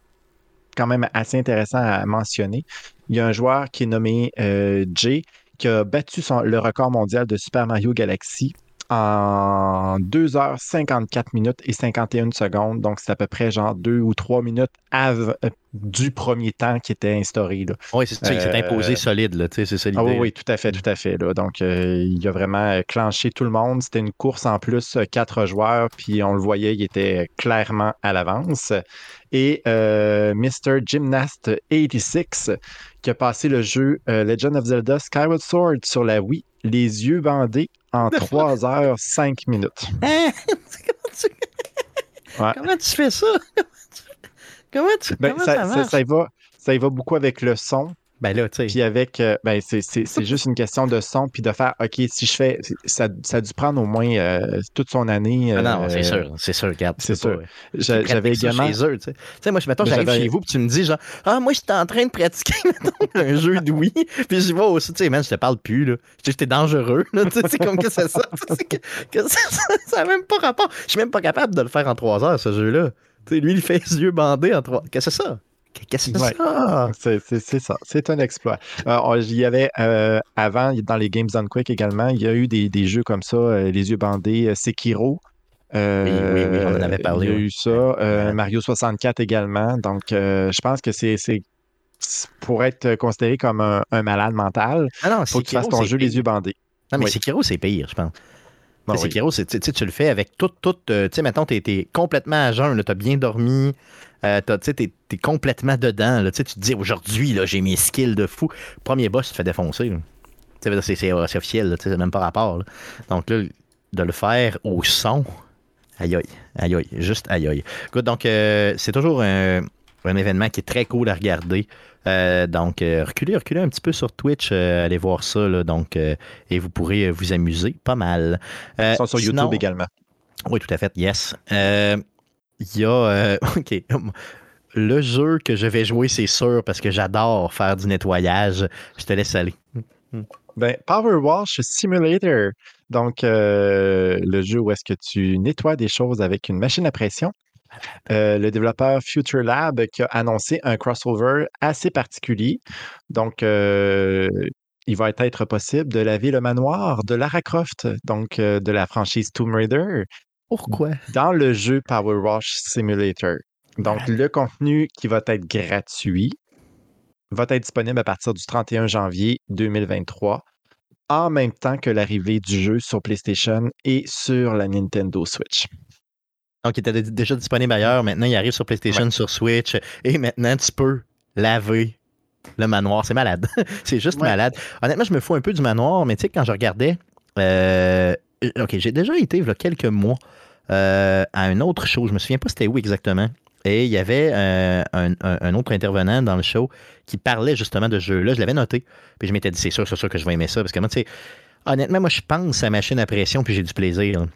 quand même assez intéressant à mentionner, il y a un joueur qui est nommé euh, Jay qui a battu le record mondial de Super Mario Galaxy en 2 heures 54 minutes et 51 secondes. Donc, c'est à peu près genre 2 ou 3 minutes av- euh, du premier temps qui était instauré. Là. Oui, c'est ça, il s'est Euh, imposé solide, là, c'est ça l'idée. Ah oui, oui, tout à fait, tout à fait. Là. Donc, euh, il a vraiment euh, clenché tout le monde. C'était une course en plus, euh, quatre joueurs, puis on le voyait, il était clairement à l'avance. Et euh, Mr. Gymnast 86, qui a passé le jeu euh, Legend of Zelda Skyward Sword sur la Wii, les yeux bandés en *laughs* 3 heures 5 minutes. Hein? *laughs* comment, tu... *laughs* Ouais. comment tu fais ça? Comment tu Ben, comment ça, ça, ça- marche? ça y va, ça y va beaucoup avec le son. Ben là, tu sais. Puis avec, euh, ben c'est, c'est- c'est juste une question de son, puis de faire, OK, si je fais, ça, ça a dû prendre au moins euh, toute son année. Ah non, euh, c'est sûr, c'est sûr, regarde. c'est sûr. J'avais également. chez eux, tu sais. Tu sais, moi, je mettons, j'arrive j'avais- chez vous, puis tu me dis, genre, ah, moi, j'étais en train de pratiquer, *laughs* mettons, un jeu de Wii, puis je vois aussi, tu sais, man, je te parle plus, là. Je dis, J'étais dangereux, là. Tu sais, comme que c'est ça. tu sais, que, que ça, ça, ça a même pas rapport. Je suis même pas capable de le faire en trois heures, ce jeu-là. Tu sais, lui, il fait les yeux bandés en trois. Qu'est-ce que c'est ça? Qu'est-ce que c'est Ouais. ça? C'est c'est- c'est ça, c'est un exploit. Euh, il y avait euh, avant, dans les Games on Quick également, il y a eu des, des jeux comme ça, euh, les yeux bandés, euh, Sekiro. Oui, oui, oui, on en avait parlé, Il y a eu ça. Mario 64 également. Donc, je pense que c'est pour être considéré comme un, un malade mental, Ah non, il faut que tu fasses ton jeu les yeux bandés. Non, mais Oui. Sekiro, c'est pire, je pense. Bon, oui. Sekiro, tu le fais avec tout, tout tu sais, mettons, t'es es complètement à jeun, là, t'as bien dormi, euh, tu sais, t'es es complètement dedans, là, tu te dis, aujourd'hui, j'ai mes skills de fou. Premier boss, tu te fais défoncer, c'est officiel, c'est même pas rapport, là. Donc là, de le faire au son, aïe aïe, aïe aïe, juste aïe aïe. Écoute, donc, euh, c'est toujours un, un événement qui est très cool à regarder. Euh, donc, reculez, reculez un petit peu sur Twitch, allez voir ça, là, donc, et vous pourrez vous amuser pas mal. Ils sont sur YouTube également. Oui, tout à fait, yes. Il y a, *laughs* OK, le jeu que je vais jouer, c'est sûr, parce que j'adore faire du nettoyage. Je te laisse aller. Ben, Power Wash Simulator. Donc, euh, le jeu où est-ce que tu nettoies des choses avec une machine à pression. Euh, le développeur Future Lab qui a annoncé un crossover assez particulier. Donc, euh, il va être possible de laver le manoir de Lara Croft, donc de la franchise Tomb Raider. Pourquoi? Dans le jeu Power Wash Simulator. Donc, le contenu qui va être gratuit va être disponible à partir du 31 janvier 2023, en même temps que l'arrivée du jeu sur PlayStation et sur la Nintendo Switch. Donc, il était déjà disponible ailleurs. Maintenant, il arrive sur PlayStation, sur Switch. Et maintenant, tu peux laver le manoir. C'est malade. *laughs* c'est juste malade. Honnêtement, je me fous un peu du manoir, mais tu sais, quand je regardais. Euh, OK, j'ai déjà été il y a quelques mois euh, à une autre chose. Je me souviens pas c'était où exactement. Et il y avait euh, un, autre intervenant dans le show qui parlait justement de ce jeu-là. Je l'avais noté. Puis je m'étais dit, c'est sûr, c'est sûr que je vais aimer ça. Parce que moi, tu sais, honnêtement, moi, je pense à machine à pression puis j'ai du plaisir.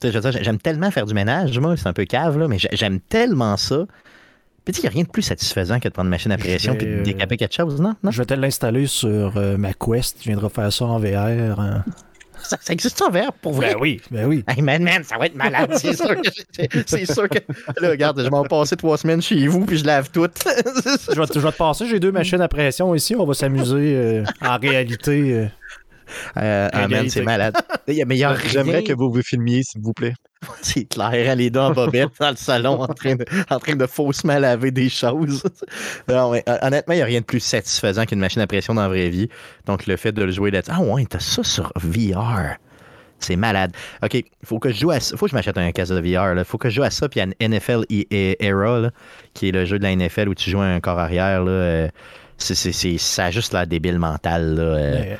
Tu sais, j'aime tellement faire du ménage, moi, c'est un peu cave, là, mais j'aime tellement ça. Puis tu il n'y a rien de plus satisfaisant que de prendre une machine à pression et de décaper quelque chose, non? Je vais te l'installer sur euh, ma Quest. Je viendrai faire ça en VR. Hein. Ça, existe en verre pour vrai? Ben oui, ben oui. Hey man, man, ça va être malade. C'est sûr que. *laughs* C'est sûr que. Là, regarde, je m'en passer trois semaines chez vous puis je lave tout. *laughs* je, vais, je vais te passer, j'ai deux machines à pression ici. On va s'amuser euh, en réalité. Euh, euh, ah, c'est malade. *laughs* J'aimerais que vous vous filmiez, s'il vous plaît. *laughs* C'est clair, les deux en bobette dans le salon en train de, en train de faussement laver des choses. *laughs* honnêtement, il n'y a rien de plus satisfaisant qu'une machine à pression dans la vraie vie. Donc, le fait de le jouer là-dessus. Ah ouais, t'as ça sur VR. C'est malade. OK, il faut que je joue à ça. faut que je m'achète un casque de VR. Il faut que je joue à ça. Puis il y a NFL Era, qui est le jeu de la NFL où tu joues un corps arrière. Là, euh, c'est, ça a juste l'air débile mental. Là, euh.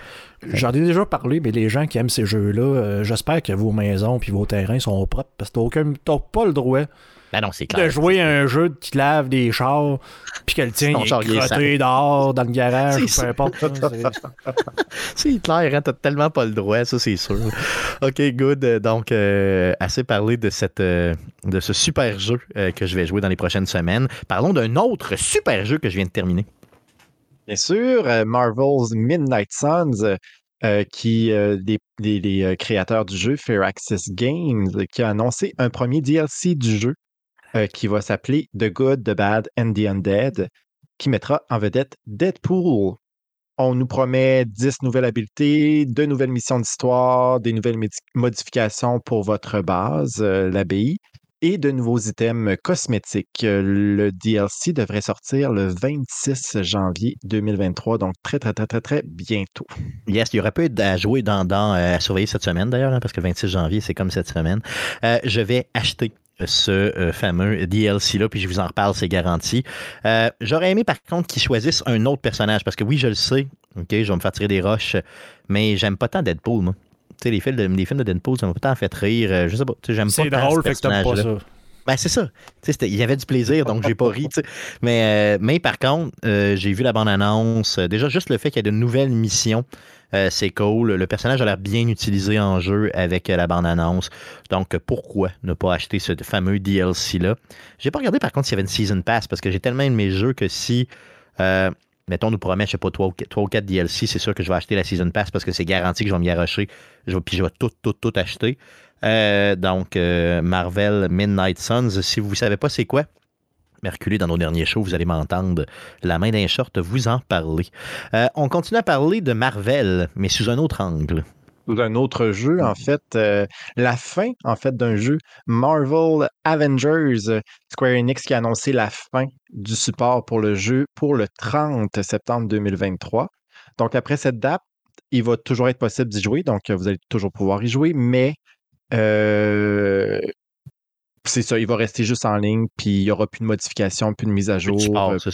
J'en ai déjà parlé, mais les gens qui aiment ces jeux-là, euh, j'espère que vos maisons et vos terrains sont propres parce que t'as pas le droit ben non, de jouer à un jeu qui lave des chars puis que le tien est crotté dehors dans le garage ou peu importe. *laughs* c'est clair, hein, t'as tellement pas le droit, ça c'est sûr. OK, good. Donc, euh, assez parlé de, cette, euh, de ce super jeu que je vais jouer dans les prochaines semaines. Parlons d'un autre super jeu que je viens de terminer. Bien sûr, euh, Marvel's Midnight Suns, euh, euh, qui des, créateurs du jeu Fair Access Games, qui a annoncé un premier DLC du jeu qui va s'appeler The Good, The Bad and The Undead, qui mettra en vedette Deadpool. On nous promet 10 nouvelles habiletés, deux nouvelles missions d'histoire, des nouvelles modifications pour votre base, l'abbaye, et de nouveaux items cosmétiques. Le DLC devrait sortir le 26 janvier 2023, donc très, très, très, très, très bientôt. Yes, il y aurait peu à jouer dans, dans euh, à surveiller cette semaine d'ailleurs, hein, parce que le 26 janvier, c'est comme cette semaine. Euh, je vais acheter ce euh, fameux DLC-là, puis je vous en reparle, c'est garanti. J'aurais aimé par contre qu'ils choisissent un autre personnage, parce que oui, je le sais, ok, je vais me faire tirer des roches, mais j'aime pas tant Deadpool, moi les films, de, les films de Deadpool, ça m'a pas tant fait rire. Euh, je sais pas, j'aime pas C'est drôle, fait que t'aimes pas ça. Ben, c'est ça. Il y avait du plaisir, donc j'ai pas ri. Mais, euh, mais par contre, euh, j'ai vu la bande-annonce. Déjà, juste le fait qu'il y ait de nouvelles missions, c'est cool. Le personnage a l'air bien utilisé en jeu avec la bande-annonce. Donc, pourquoi ne pas acheter ce fameux DLC-là? J'ai pas regardé, par contre, s'il y avait une Season Pass, parce que j'ai tellement aimé mes jeux que si mettons, nous promet, je sais pas, 3 ou 4 DLC, c'est sûr que je vais acheter la Season Pass parce que c'est garanti que je vais m'y arracher. Puis je vais tout, tout, tout acheter. Euh, donc, euh, Marvel Midnight Suns, si vous ne savez pas c'est quoi, Merculé dans nos derniers shows, vous allez m'entendre la main d'un short vous en parler. Euh, on continue à parler de Marvel, mais sous un autre angle d'un autre jeu, en fait, euh, la fin, en fait, d'un jeu, Marvel Avengers, euh, Square Enix qui a annoncé la fin du support pour le jeu pour le 30 septembre 2023. Donc, après cette date, il va toujours être possible d'y jouer, donc vous allez toujours pouvoir y jouer, mais euh, c'est ça, il va rester juste en ligne, puis il n'y aura plus de modifications, plus de mise à jour,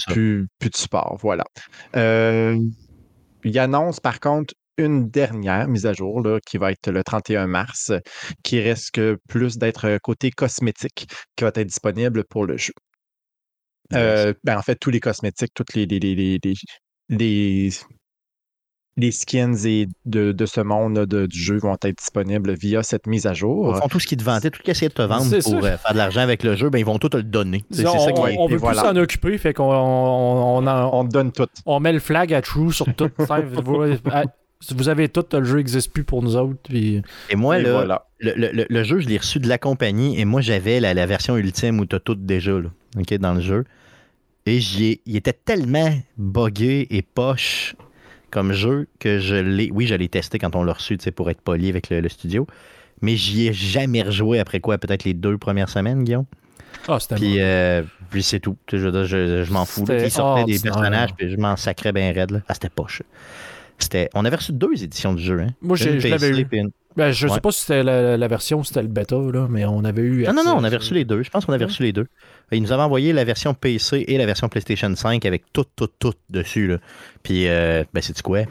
plus, plus, de support, voilà. il annonce par contre une dernière mise à jour là, qui va être le 31 mars, qui risque plus d'être côté cosmétique, qui va être disponible pour le jeu. Euh, ben, en fait, tous les cosmétiques, toutes les, les, les, les, les- les- les skins et de, de ce monde là, de- du jeu vont être disponibles via cette mise à jour. fond, tout ce qu'ils te vantaient, tout ce qu'ils essayaient de te vendre pour euh, faire de l'argent avec le jeu, ben, ils vont tout te le donner. C'est c'est on, ça qui on- est- on veut voilà. plus s'en occuper, fait qu'on on, on en- On te donne tout. on met le flag à True sur tout. *laughs* vous, avez tout, le jeu n'existe plus pour nous autres. Puis... Et moi, Et là, voilà. le, le- le- jeu, je l'ai reçu de la compagnie et moi, j'avais la, la version ultime où tu as tout déjà là, ok, dans le jeu. Et ai- il était tellement buggé et poche comme jeu que je l'ai. Oui, je l'ai testé quand on l'a reçu tu sais, pour être poli avec le, le studio. Mais j'y ai jamais rejoué après quoi Peut-être les deux premières semaines, Guillaume. Ah, c'était Puis, euh, puis c'est tout. Je, je, je m'en fous. Ils sortaient des ordinaire. personnages, puis je m'en sacrais bien raide. Là. Ah, c'était poche. C'était... On avait reçu deux éditions du jeu. Hein? Moi, j'ai- je l'avais eu. une- Ben, je Ouais. sais pas si c'était la, la version, c'était le bêta, là, mais on avait eu. Non, non, non, on avait reçu les deux. Je pense qu'on avait Ouais. reçu les deux. Ils nous avaient envoyé la version PC et la version PlayStation 5 avec tout, tout, tout dessus. Là. Puis, euh, ben, c'est quoi?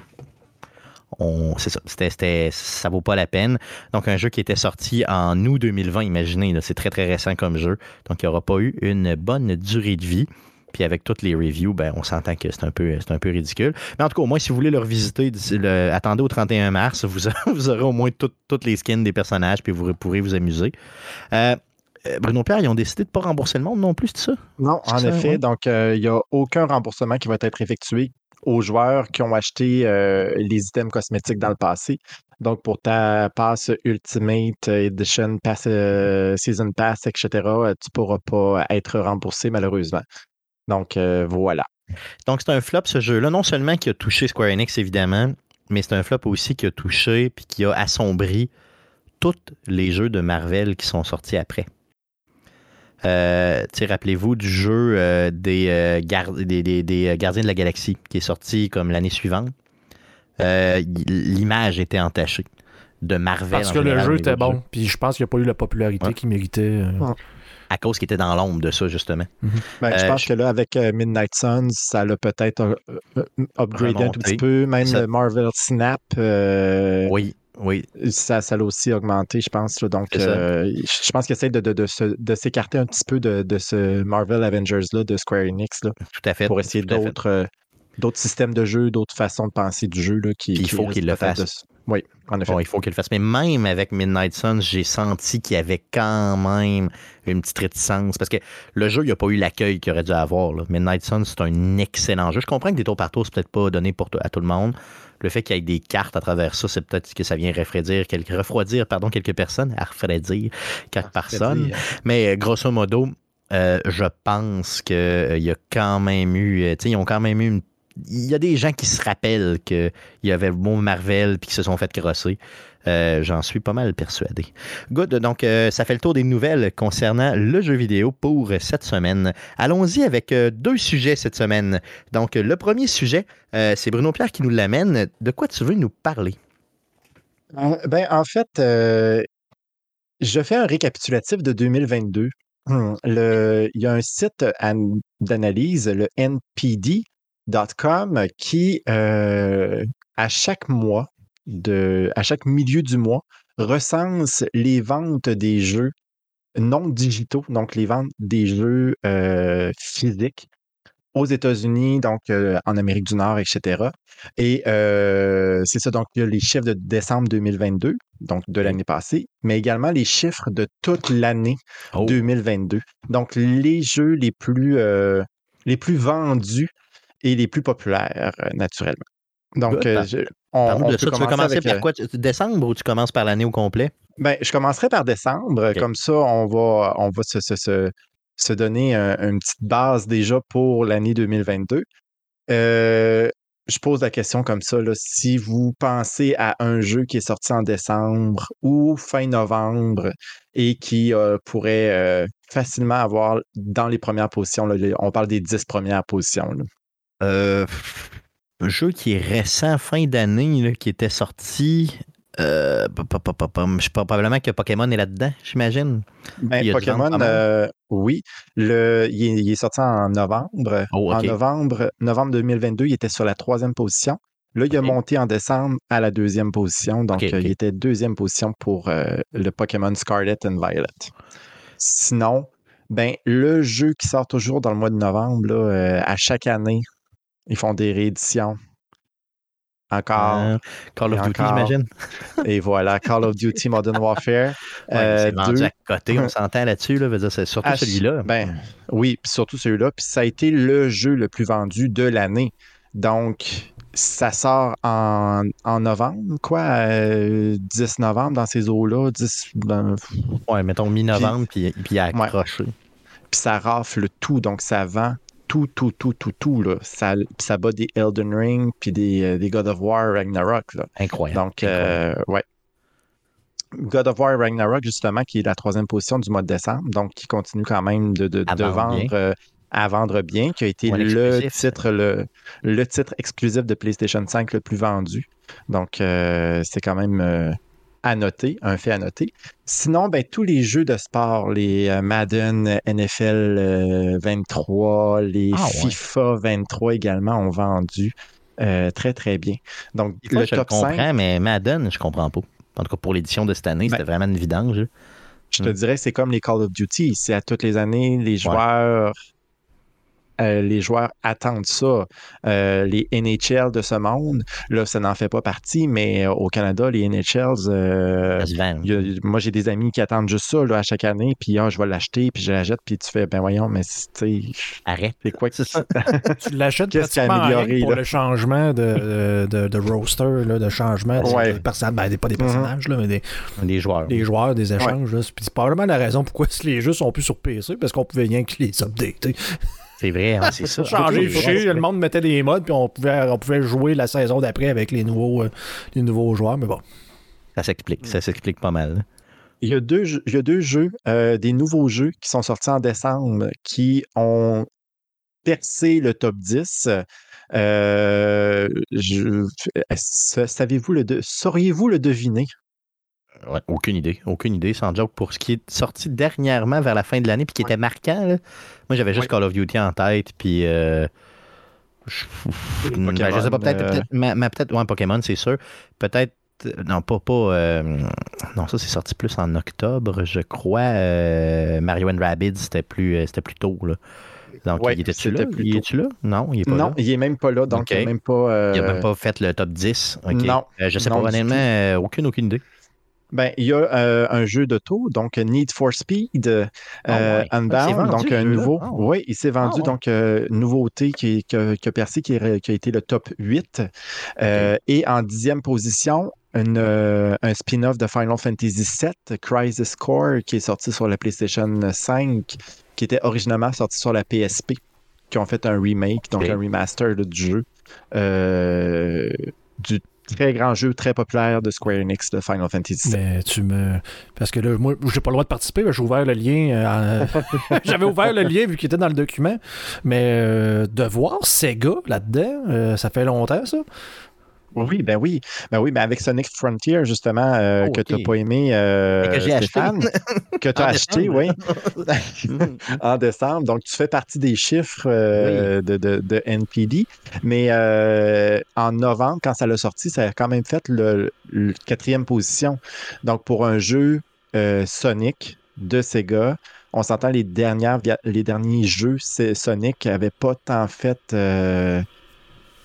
On, c'est ça, c'était, c'était- ça vaut pas la peine. Donc, un jeu qui était sorti en août 2020, imaginez, là, c'est très, très récent comme jeu. Donc, il n'y aura pas eu une bonne durée de vie. Puis avec toutes les reviews, ben, on s'entend que c'est un, peu, c'est un peu ridicule. Mais en tout cas, au moins, si vous voulez le revisiter, le- attendez au 31 mars, *laughs* vous, aurez- vous aurez au moins tout- toutes les skins des personnages, puis vous pourrez vous amuser. Euh, euh, Bruno Pierre, ils ont décidé de ne pas rembourser le monde non plus, c'est ça? Non, en ça, effet. ouais. Donc, euh, il n'y a aucun remboursement qui va être effectué aux joueurs qui ont acheté euh, les items cosmétiques dans le passé. Donc, pour ta passe Ultimate Edition, pass, euh, Season Pass, etc., tu ne pourras pas être remboursé malheureusement. Donc, euh, voilà. Donc, c'est un flop, ce jeu-là. Non seulement qui a touché Square Enix, évidemment, mais c'est un flop aussi qui a touché puis qui a assombri tous les jeux de Marvel qui sont sortis après. Euh, tu sais, rappelez-vous du jeu euh, des, euh, gar- des, des- des, Gardiens de la Galaxie qui est sorti comme l'année suivante. Euh, L'image était entachée de Marvel. Parce que le jeu était bon. Puis je pense qu'il n'y a pas eu la popularité Ouais. qu'il méritait. euh. À cause qu'il était dans l'ombre de ça, justement. Ben, je Euh, pense je- que là, avec euh, Midnight Suns, ça l'a peut-être euh, upgradé un tout petit peu. Même Ça- le Marvel Snap, Oui, oui. ça, ça l'a aussi augmenté, je pense. là. Donc, euh, je pense qu'il essaie de, de, de, se- de s'écarter un petit peu de, de ce Marvel Avengers-là de Square Enix là, Tout à fait. pour essayer d'autres d'autres systèmes de jeu, d'autres façons de penser du jeu. Là, qui, il faut qu'il le fasse. Oui, en effet. Bon, il faut qu'il le fasse. Mais même avec Midnight Suns, j'ai senti qu'il y avait quand même une petite réticence. Parce que le jeu, il n'a pas eu l'accueil qu'il aurait dû avoir. là. Midnight Suns, c'est un excellent jeu. Je comprends que des tours par tour, c'est peut-être pas donné pour à tout le monde. Le fait qu'il y ait des cartes à travers ça, c'est peut-être que ça vient refroidir quelques, refroidir pardon, quelques personnes, à refroidir quelques personnes. Mais euh, grosso modo, euh, je pense qu'il y a quand même eu. euh, ils ont quand même eu une. Il y a des gens qui se rappellent qu'il y avait le mot Marvel puis qui se sont fait crosser. Euh, J'en suis pas mal persuadé. Good. Donc, euh, ça fait le tour des nouvelles concernant le jeu vidéo pour cette semaine. Allons-y avec euh, deux sujets cette semaine. Donc, le premier sujet, c'est Bruno Pierre qui nous l'amène. De quoi tu veux nous parler? Ben, en fait, je fais un récapitulatif de 2022. Hum, *clears throat* le- il y a un site an- d'analyse, le npd.com, qui, euh, à chaque mois, de, à chaque milieu du mois, recense les ventes des jeux non digitaux, donc les ventes des jeux euh, physiques aux États-Unis, donc euh, en Amérique du Nord, etc. Et euh, c'est ça, donc il y a les chiffres de décembre 2022, donc de l'année passée, mais également les chiffres de toute l'année Oh. 2022. Donc les jeux les plus, euh, les plus vendus et les plus populaires, euh, naturellement. Donc, euh, je- on, Parle-nous on de peut ça. Tu veux commencer avec, par euh, quoi? Décembre ou tu commences par l'année au complet? ben, je commencerai par décembre. Comme ça, on va, on va se, se- se- se donner un- une petite base déjà pour l'année 2022. Euh, je pose la question comme ça. là, si vous pensez à un jeu qui est sorti en décembre ou fin novembre et qui euh, pourrait euh, facilement avoir dans les premières positions, là, on parle des 10 premières positions. là. Euh, un jeu qui est récent, fin d'année, qui était sorti. Euh, je sais pas, probablement que Pokémon est là-dedans, j'imagine. Ben, Pokémon, euh, oui. Le, il, est, il est sorti en novembre. Oh. En novembre, novembre 2022, il était sur la troisième position. Là, il a monté en décembre à la deuxième position. Donc, euh, il était deuxième position pour euh, le Pokémon Scarlet and Violet. Sinon, Ben, le jeu qui sort toujours dans le mois de novembre, là, euh, à chaque année, ils font des rééditions. Encore. Euh, Call of Duty, j'imagine. *laughs* Et voilà, Call of Duty Modern Warfare. Ouais, Euh, c'est vendu deux- à côté, on s'entend là-dessus. Là, c'est surtout Ah, celui-là. Ben, oui, puis surtout celui-là. Puis ça a été le jeu le plus vendu de l'année. Donc, ça sort en, en novembre, quoi, euh, 10 novembre dans ces eaux-là. 10, ben, Ouais, mettons mi-novembre, puis, puis accroché. puis ça rafle tout, donc ça vend tout, tout, tout, tout, tout. Là. Ça, ça bat des Elden Ring, puis des, euh, des God of War Ragnarok. Là. Incroyable. Donc, incroyable. euh, ouais. God of War Ragnarok, justement, qui est la troisième position du mois de décembre, donc qui continue quand même de, de- vendre euh, à vendre bien, qui a été Ouais, le titre, le, le titre exclusif de PlayStation 5 le plus vendu. Donc, euh, c'est quand même à noter, un fait à noter. Sinon, ben, tous les jeux de sport, les euh, Madden, NFL euh, 23, les Ah ouais. FIFA 23 également ont vendu euh, très, très bien. Donc, le je le top 5, comprends, mais Madden, je comprends pas. En tout cas, pour l'édition de cette année, Ben, c'était vraiment une vidange. là. Je te Mm. dirais, c'est comme les Call of Duty. C'est à toutes les années, les joueurs, euh, les joueurs attendent ça. Euh, les NHL de ce monde, là, ça n'en fait pas partie, mais euh, au Canada, les NHLs, euh, y a- moi, j'ai des amis qui attendent juste ça là, à chaque année, puis ah, je vais l'acheter, puis je l'achète, puis tu fais, ben voyons, mais tu sais, Arrête. c'est quoi que C'est ça. *laughs* Tu l'achètes Qu'est-ce amélioré, pour là? le changement de, de, de roster, là, de changement de- Ouais. de perso- ben, des- pas des Mhm. personnages, là, mais des, Des joueurs. des joueurs, des échanges. là. Puis c'est probablement la raison pourquoi *laughs* les jeux sont plus sur PC, parce qu'on pouvait rien que les updater. C'est vrai, hein, c'est ça. *laughs* Changer le monde mettait des modes, puis on pouvait, on pouvait jouer la saison d'après avec les nouveaux, euh, les nouveaux joueurs. Mais bon, Ça s'explique. Ça s'explique pas mal. Il y a deux, jeux- il y a deux jeux, euh, des nouveaux jeux qui sont sortis en décembre qui ont percé le top 10. Euh, savez-vous le de- sauriez-vous le deviner? Ouais, aucune idée. Aucune idée, sans joke. Pour ce qui est sorti dernièrement vers la fin de l'année, puis qui était marquant, là, moi j'avais juste Ouais. Call of Duty en tête, puis. euh, je, ben, je sais pas, peut-être. euh, peut-être mais, mais peut-être, ouais, Pokémon, c'est sûr. Peut-être. Non, pas. pas euh, non, ça, c'est sorti plus en octobre, je crois. euh, Mario and Rabbids, c'était plus, c'était plus tôt, là. Donc, Ouais, il était-tu là? Il est-tu là? Non, il est pas non, là. il est même pas là, donc il n'a même pas. Il euh, même pas fait le top 10. OK. non. Euh, je sais Non, pas, honnêtement, euh, aucune, aucune idée. Ben, il y a euh, un jeu d'auto, donc Need for Speed euh, Ah ouais. Ah, Unbound, vendu, donc un nouveau. Ah. Oui, il s'est vendu, ouais. donc euh, nouveauté qui, a, qui a percé, qui, a été le top 8. Euh, Et en dixième position, une, euh, un spin-off de Final Fantasy VII, Crisis Core, qui est sorti sur la PlayStation 5, qui était originalement sorti sur la PSP, qui ont fait un remake, donc un remaster là, du jeu. Euh, du très grand jeu, très populaire de Square Enix de Final Fantasy VII. mais tu me. Parce que là, moi, j'ai pas le droit de participer, j'ai ouvert le lien. euh, *laughs* *laughs* J'avais ouvert le lien vu qu'il était dans le document. Mais euh, de voir Sega là-dedans, euh, ça fait longtemps, ça. Oui, ben oui. Ben oui, ben avec Sonic Frontier, justement, euh, Oh, que tu n'as pas aimé, euh, que j'ai acheté. Que tu as *laughs* acheté, oui, *laughs* *laughs* en décembre. Donc, tu fais partie des chiffres euh, de, de- de NPD. Mais en novembre, quand ça l'a sorti, ça a quand même fait le, le quatrième position. Donc, pour un jeu Sonic de Sega, on s'entend les dernières les derniers jeux Sonic n'avaient pas tant fait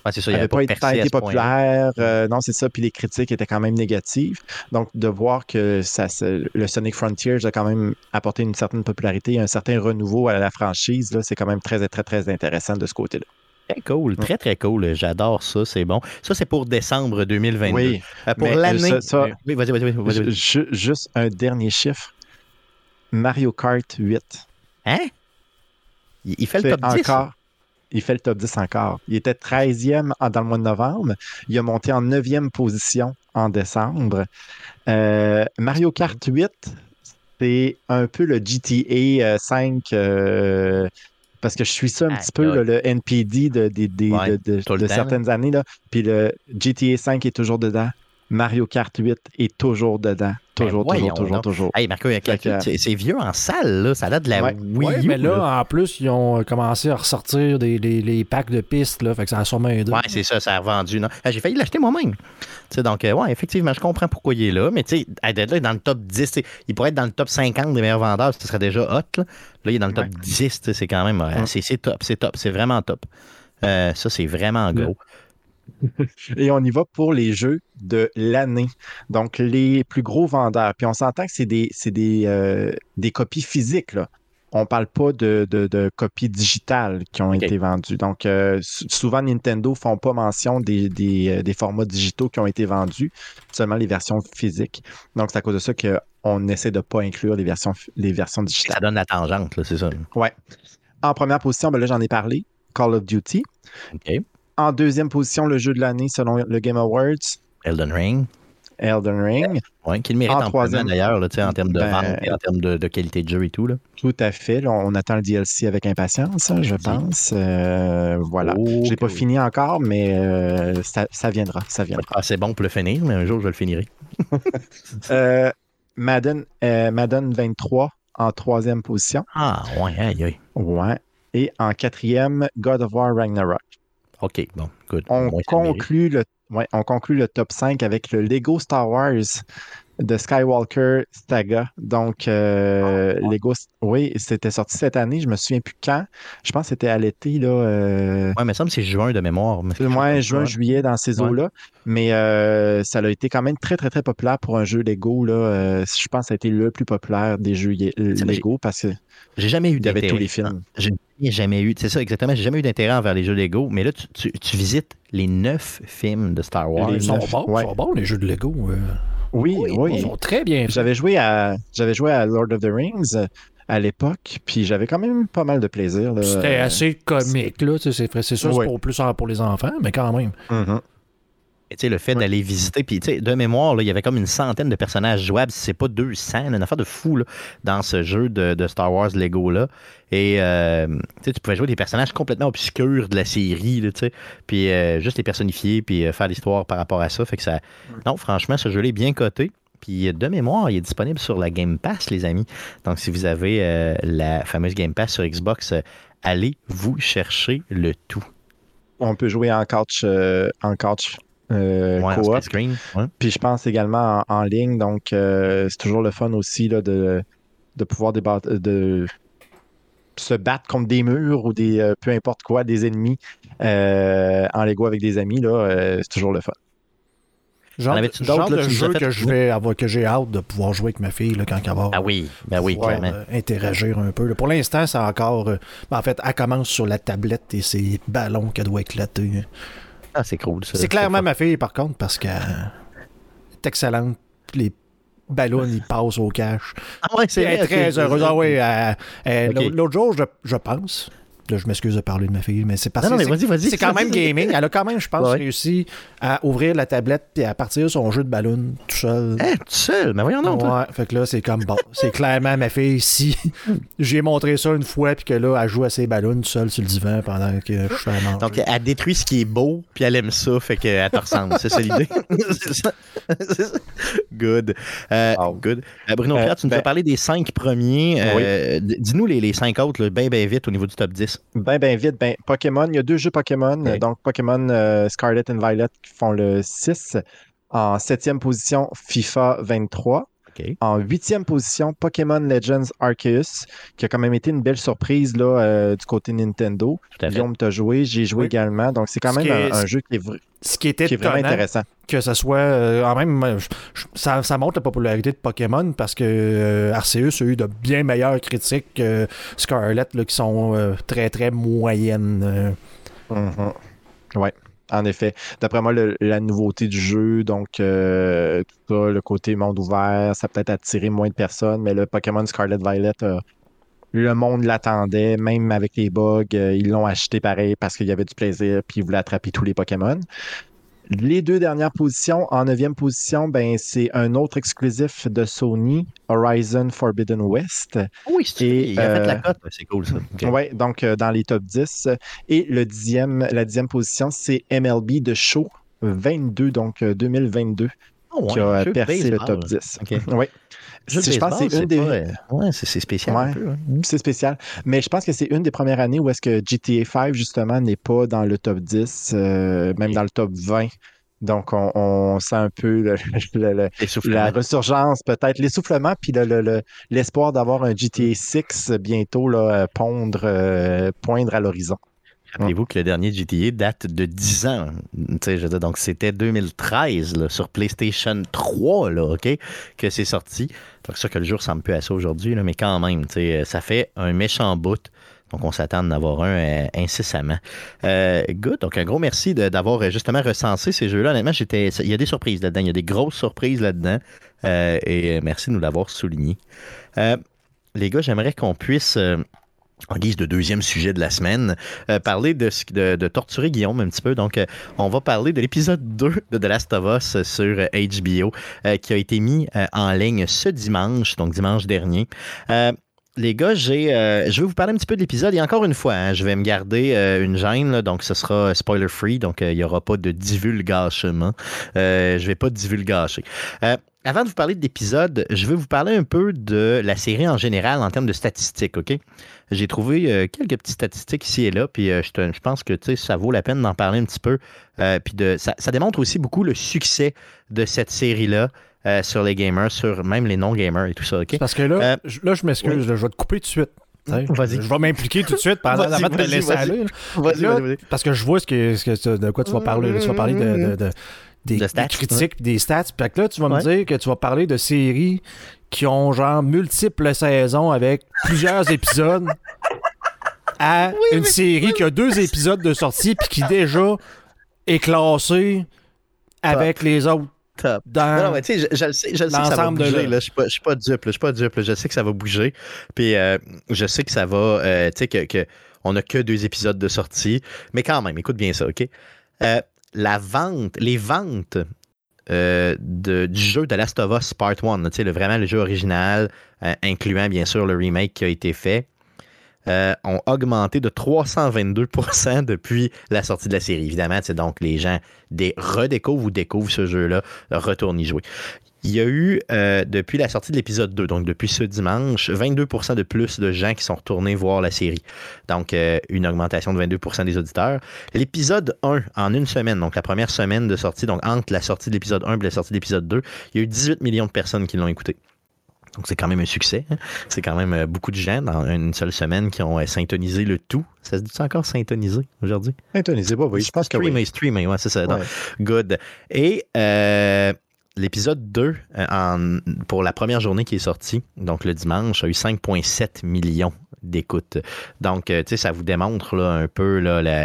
Ouais, c'est ça, il n'avait avait pas, pas été, populaire. euh, non, c'est ça. Puis les critiques étaient quand même négatives. Donc, de voir que ça, le Sonic Frontiers a quand même apporté une certaine popularité, un certain renouveau à la franchise, là, c'est quand même très, très, très intéressant de ce côté-là. Très cool, très très cool. J'adore ça, c'est bon. Ça, c'est pour décembre 2022. Oui. Euh, pour l'année. Oui, vas-y, vas-y, vas-y. vas-y, vas-y. Ju- ju- juste un dernier chiffre. Mario Kart 8. Hein? Il, il fait le top 10. encore. Il fait le top 10 encore. Il était 13e en- dans le mois de novembre. Il a monté en 9e position en décembre. Euh, Mario Kart 8, c'est un peu le GTA euh, 5. euh, parce que je suis ça un Ah, petit peu, là. le NPD de, certaines années. Là. Puis le GTA 5 est toujours dedans. Mario Kart 8 est toujours dedans. Toujours, Ben, toujours, toujours, donc. toujours. Hey, Marco, il y a quelqu'un- Fait que- c'est c'est vieux en salle, là. Ça date de la Ouais. Wii Ouais, U, mais là, là. en plus, ils ont commencé à ressortir des, des- les packs de pistes, là, fait que ça a sûrement aidé. Ouais, c'est ça, ça a revendu. non? Ah, J'ai failli l'acheter moi-même. Tu sais, donc, euh, ouais, effectivement, je comprends pourquoi il est là, mais tu sais, d'être là, dans le top 10, tu sais, il pourrait être dans le top 50 des meilleurs vendeurs, ce serait déjà hot. Là, Là, il est dans le top Ouais. 10, tu sais, c'est quand même, euh, c'est c'est top, c'est top, c'est vraiment top. Euh, ça, c'est vraiment gros. *laughs* Et on y va pour les jeux de l'année. Donc, les plus gros vendeurs. Puis on s'entend que c'est des, des, euh, des copies physiques. Là. On ne parle pas de, de- de copies digitales qui ont été vendues. Donc, euh, sou- souvent, Nintendo ne font pas mention des, des, euh, des formats digitaux qui ont été vendus, seulement les versions physiques. Donc, c'est à cause de ça qu'on essaie de ne pas inclure les versions, les versions digitales. Ça donne la tangente, c'est ça. Ouais. En première position, ben là, j'en ai parlé. Call of Duty. OK. En deuxième position, le jeu de l'année selon le Game Awards, Elden Ring, Elden Ring. ouais, qui le mérite En en troisième. d'ailleurs, là, tu sais, en termes de Ben, vente et en termes de, de qualité de jeu et tout. Là. Tout à fait. Là, on attend le DLC avec impatience, hein, je pense. Euh, voilà. Je l'ai pas fini encore, mais euh, ça, ça viendra. Ça viendra. Ah, c'est bon pour le finir, mais un jour, je le finirai. *laughs* Euh, Madden, Madden 23 en troisième position. Ah, ouais, aïe, aïe. Ouais. Et en quatrième, God of War Ragnarok. OK, bon, good. On conclut, le, ouais, on conclut le top 5 avec le Lego Star Wars de Skywalker Saga. Donc, euh, Ah, Lego, oui, c'était sorti cette année. Je me souviens plus quand. Je pense que c'était à l'été, là. euh, Ouais, mais ça me semble que c'est juin de mémoire. mais- plus ou moins juin, Ouais. juillet, dans ces Ouais. eaux-là. Mais euh, ça a été quand même très, très, très populaire pour un jeu Lego. Là. Euh, je pense que ça a été le plus populaire des jeux Lego parce qu'il J'ai jamais eu d'intérêt. tous les films. J'ai jamais eu, c'est ça exactement, j'ai jamais eu d'intérêt envers les jeux Lego, mais là, tu, tu- tu visites les neuf films de Star Wars. Les Ils sont bons, ouais. ils sont bons, les jeux de Lego. Oui, oui. Ils sont très bien. J'avais joué à j'avais joué à Lord of the Rings euh, à l'époque, puis j'avais quand même pas mal de plaisir. C'était Euh, assez comique, là. C'est sûr, Ouais. c'est pour plus pour les enfants, mais quand même. mhm. Tu sais, le fait Ouais. d'aller visiter, puis de mémoire, là, il y avait comme une centaine de personnages jouables, si c'est pas 200, une affaire de fou là, dans ce jeu de, de Star Wars Lego-là. Et euh, tu pouvais jouer des personnages complètement obscurs de la série, là, puis euh, juste les personnifier, puis euh, faire l'histoire par rapport à ça. Fait que ça. Non, franchement, ce jeu-là est bien coté. Puis de mémoire, il est disponible sur la Game Pass, les amis. Donc, si vous avez la fameuse Game Pass sur Xbox, allez vous chercher le tout. On peut jouer en couch, euh, en couch euh, Ouais, coop. split screen. ouais. Puis je pense également en, en ligne, donc euh, c'est toujours le fun aussi là, de, de pouvoir débattre, de se battre contre des murs ou des euh, peu importe quoi, des ennemis euh, en Lego avec des amis, là, euh, c'est toujours le fun. Genre, genre de jeu fait- que je vais avoir, que j'ai hâte de pouvoir jouer avec ma fille là, quand elle va Ah oui, ben oui, pouvoir, clairement. euh, interagir un peu. là. Pour l'instant, c'est encore. euh, ben, en fait, elle commence sur la tablette et ses ballons qu'elle doit éclater. Ah, c'est cool. ça. C'est clairement ma fille, par contre, parce qu'elle est excellente. Les ballons, ils passent au cash. Ah ouais, c'est Elle est vrai, très heureuse. Ah l'autre jour, je, je pense. Là, je m'excuse de parler de ma fille, mais c'est parce que mais c'est- vas-y, vas-y. c'est quand même gaming. Elle a quand même, je pense, Ouais. réussi à ouvrir la tablette et à partir son jeu de ballon tout seul. Hein, tout seul? Mais voyons donc. Ouais, fait que là, c'est comme bon. C'est clairement ma fille. Si *laughs* j'ai montré ça une fois, puis que là, elle joue à ses ballons tout seule sur le divan pendant que je suis à manger. Donc, elle détruit ce qui est beau, puis elle aime ça, fait qu'elle te ressemble. C'est ça l'idée? *laughs* c'est ça. C'est ça. Good. Euh, Wow. good. Euh, Bruno Euh, Pierre, tu nous ben- as parlé des cinq premiers. Euh, Dis-nous les, les cinq autres, bien, bien vite au niveau du top 10. Ben, ben vite, ben, Pokémon, il y a deux jeux Pokémon, Ok. donc Pokémon euh, Scarlet and Violet qui font le 6. En septième position, FIFA 23. OK. En huitième position, Pokémon Legends Arceus, qui a quand même été une belle surprise là, euh, du côté Nintendo. Guillaume, t'as joué, j'ai joué Oui. également. Donc, c'est quand même est- un, jeu qui est, Ce qui était qui est vraiment intéressant. Que ce soit euh, en même euh, ça, montre la popularité de Pokémon parce que euh, Arceus a eu de bien meilleures critiques que Scarlet qui sont euh, très très moyennes. euh. Mhm. Ouais, en effet. D'après moi, la nouveauté du jeu, donc tout ça, le côté monde ouvert, ça peut-être attiré moins de personnes, mais le Pokémon Scarlet Violet, le monde l'attendait, même avec les bugs, ils l'ont acheté pareil parce qu'il y avait du plaisir, puis ils voulaient attraper tous les Pokémon. Les deux dernières positions, en neuvième position, ben, c'est un autre exclusif de Sony, Horizon Forbidden West. Oui, c'est Et, il a fait la euh, cote. C'est cool, ça. Ouais, donc euh, dans les top 10. Et le dixième, la dixième position, c'est MLB de Show 22, donc euh, 2022, ouais, qui a percé le top 10. OK. *laughs* Oui. Je pense que c'est une des. pas, ouais, c'est spécial Ouais. hein. C'est spécial. Mais je pense que c'est une des premières années où est-ce que GTA 5, justement, n'est pas dans le top 10, euh, même dans le top 20. Donc, on, on sent un peu le- *laughs* le- le- Essoufflement. la resurgence, peut-être l'essoufflement, puis le- le- le- l'espoir d'avoir un GTA 6 bientôt là, euh, pondre, euh, poindre à l'horizon. Rappelez-vous que le dernier GTA date de 10 ans. Je donc, c'était 2013 là, sur PlayStation 3 là, que c'est sorti. C'est sûr que le jour ressemble peu à ça aujourd'hui, mais quand même, ça fait un méchant bout. Donc, on s'attend d'en avoir un euh, incessamment. Euh, good. Donc, un gros merci d'avoir euh, justement recensé ces jeux-là. Honnêtement, j'étais, il y a des surprises là-dedans. Il y a des grosses surprises là-dedans. Et merci de nous l'avoir souligné. Les gars, j'aimerais qu'on puisse, en guise de deuxième sujet de la semaine, euh, parler de, torturer Guillaume un petit peu. Donc, euh, on va parler de l'épisode 2 de The Last of Us sur HBO euh, qui a été mis en ligne ce dimanche, donc dimanche dernier. Les gars, je vais vous parler un petit peu de l'épisode. Et encore une fois, hein, je vais me garder une gêne, donc ce sera spoiler free, donc il n'y aura pas de. Euh, je vais pas divulgacher. Avant de vous parler de l'épisode, je vais vous parler un peu de la série en général en termes de statistiques, OK? J'ai trouvé euh, quelques petites statistiques ici et là, puis euh, je, te- je pense que ça vaut la peine d'en parler un petit peu. Euh, puis de, ça, ça démontre aussi beaucoup le succès de cette série-là sur les gamers, sur même les non-gamers et tout ça, OK? Parce que là, je- là je m'excuse, je vais te couper tout de suite. Je vais m'impliquer tout de suite pendant avant de te laisser aller. là. Parce que je vois ce que, ce que tu- de quoi tu vas parler. là. Tu vas parler de, de- de- des, De stats, des critiques des stats. Puis que là, tu vas Ouais. me dire que tu vas parler de séries qui ont genre multiples saisons avec plusieurs *laughs* épisodes à une série qui a deux épisodes de sortie puis qui déjà est classée avec les autres Top. dans... Non, mais tu sais, je, le sais, je le sais que ça va bouger. Je suis pas, je suis pas dupe. Je suis pas dupe. Je sais que ça va bouger. Puis euh, je sais que ça va. euh, tu sais, que, que on n'a que deux épisodes de sortie. Mais quand même, écoute bien ça, OK? Euh, la vente, les ventes euh, de- du jeu de Last of Us Part 1, tu sais, le- vraiment le jeu original, euh, incluant bien sûr le remake qui a été fait, euh, ont augmenté de 322% *laughs* depuis la sortie de la série. Évidemment, donc les gens redécouvrent ou découvrent ce jeu-là, retournent y jouer. Il y a eu, euh, depuis la sortie de l'épisode 2, donc depuis ce dimanche, 22% de plus de gens qui sont retournés voir la série. Donc, euh, une augmentation de 22% des auditeurs. L'épisode 1, en une semaine, donc la première semaine de sortie, donc entre la sortie de l'épisode 1 et la sortie de l'épisode 2, il y a eu 18 millions de personnes qui l'ont écouté. Donc, c'est quand même un succès. hein. C'est quand même euh, beaucoup de gens dans une seule semaine qui ont euh, syntonisé le tout. Ça se dit encore syntoniser aujourd'hui? Intonisé, bah oui, je pense que oui. Streamer, streamer, ouais, c'est ça. Ouais. Donc, Good. Et euh, l'épisode 2, euh, pour la première journée qui est sortie, donc le dimanche, a eu 5,7 millions d'écoutes. Donc, euh, tu sais, ça vous démontre un peu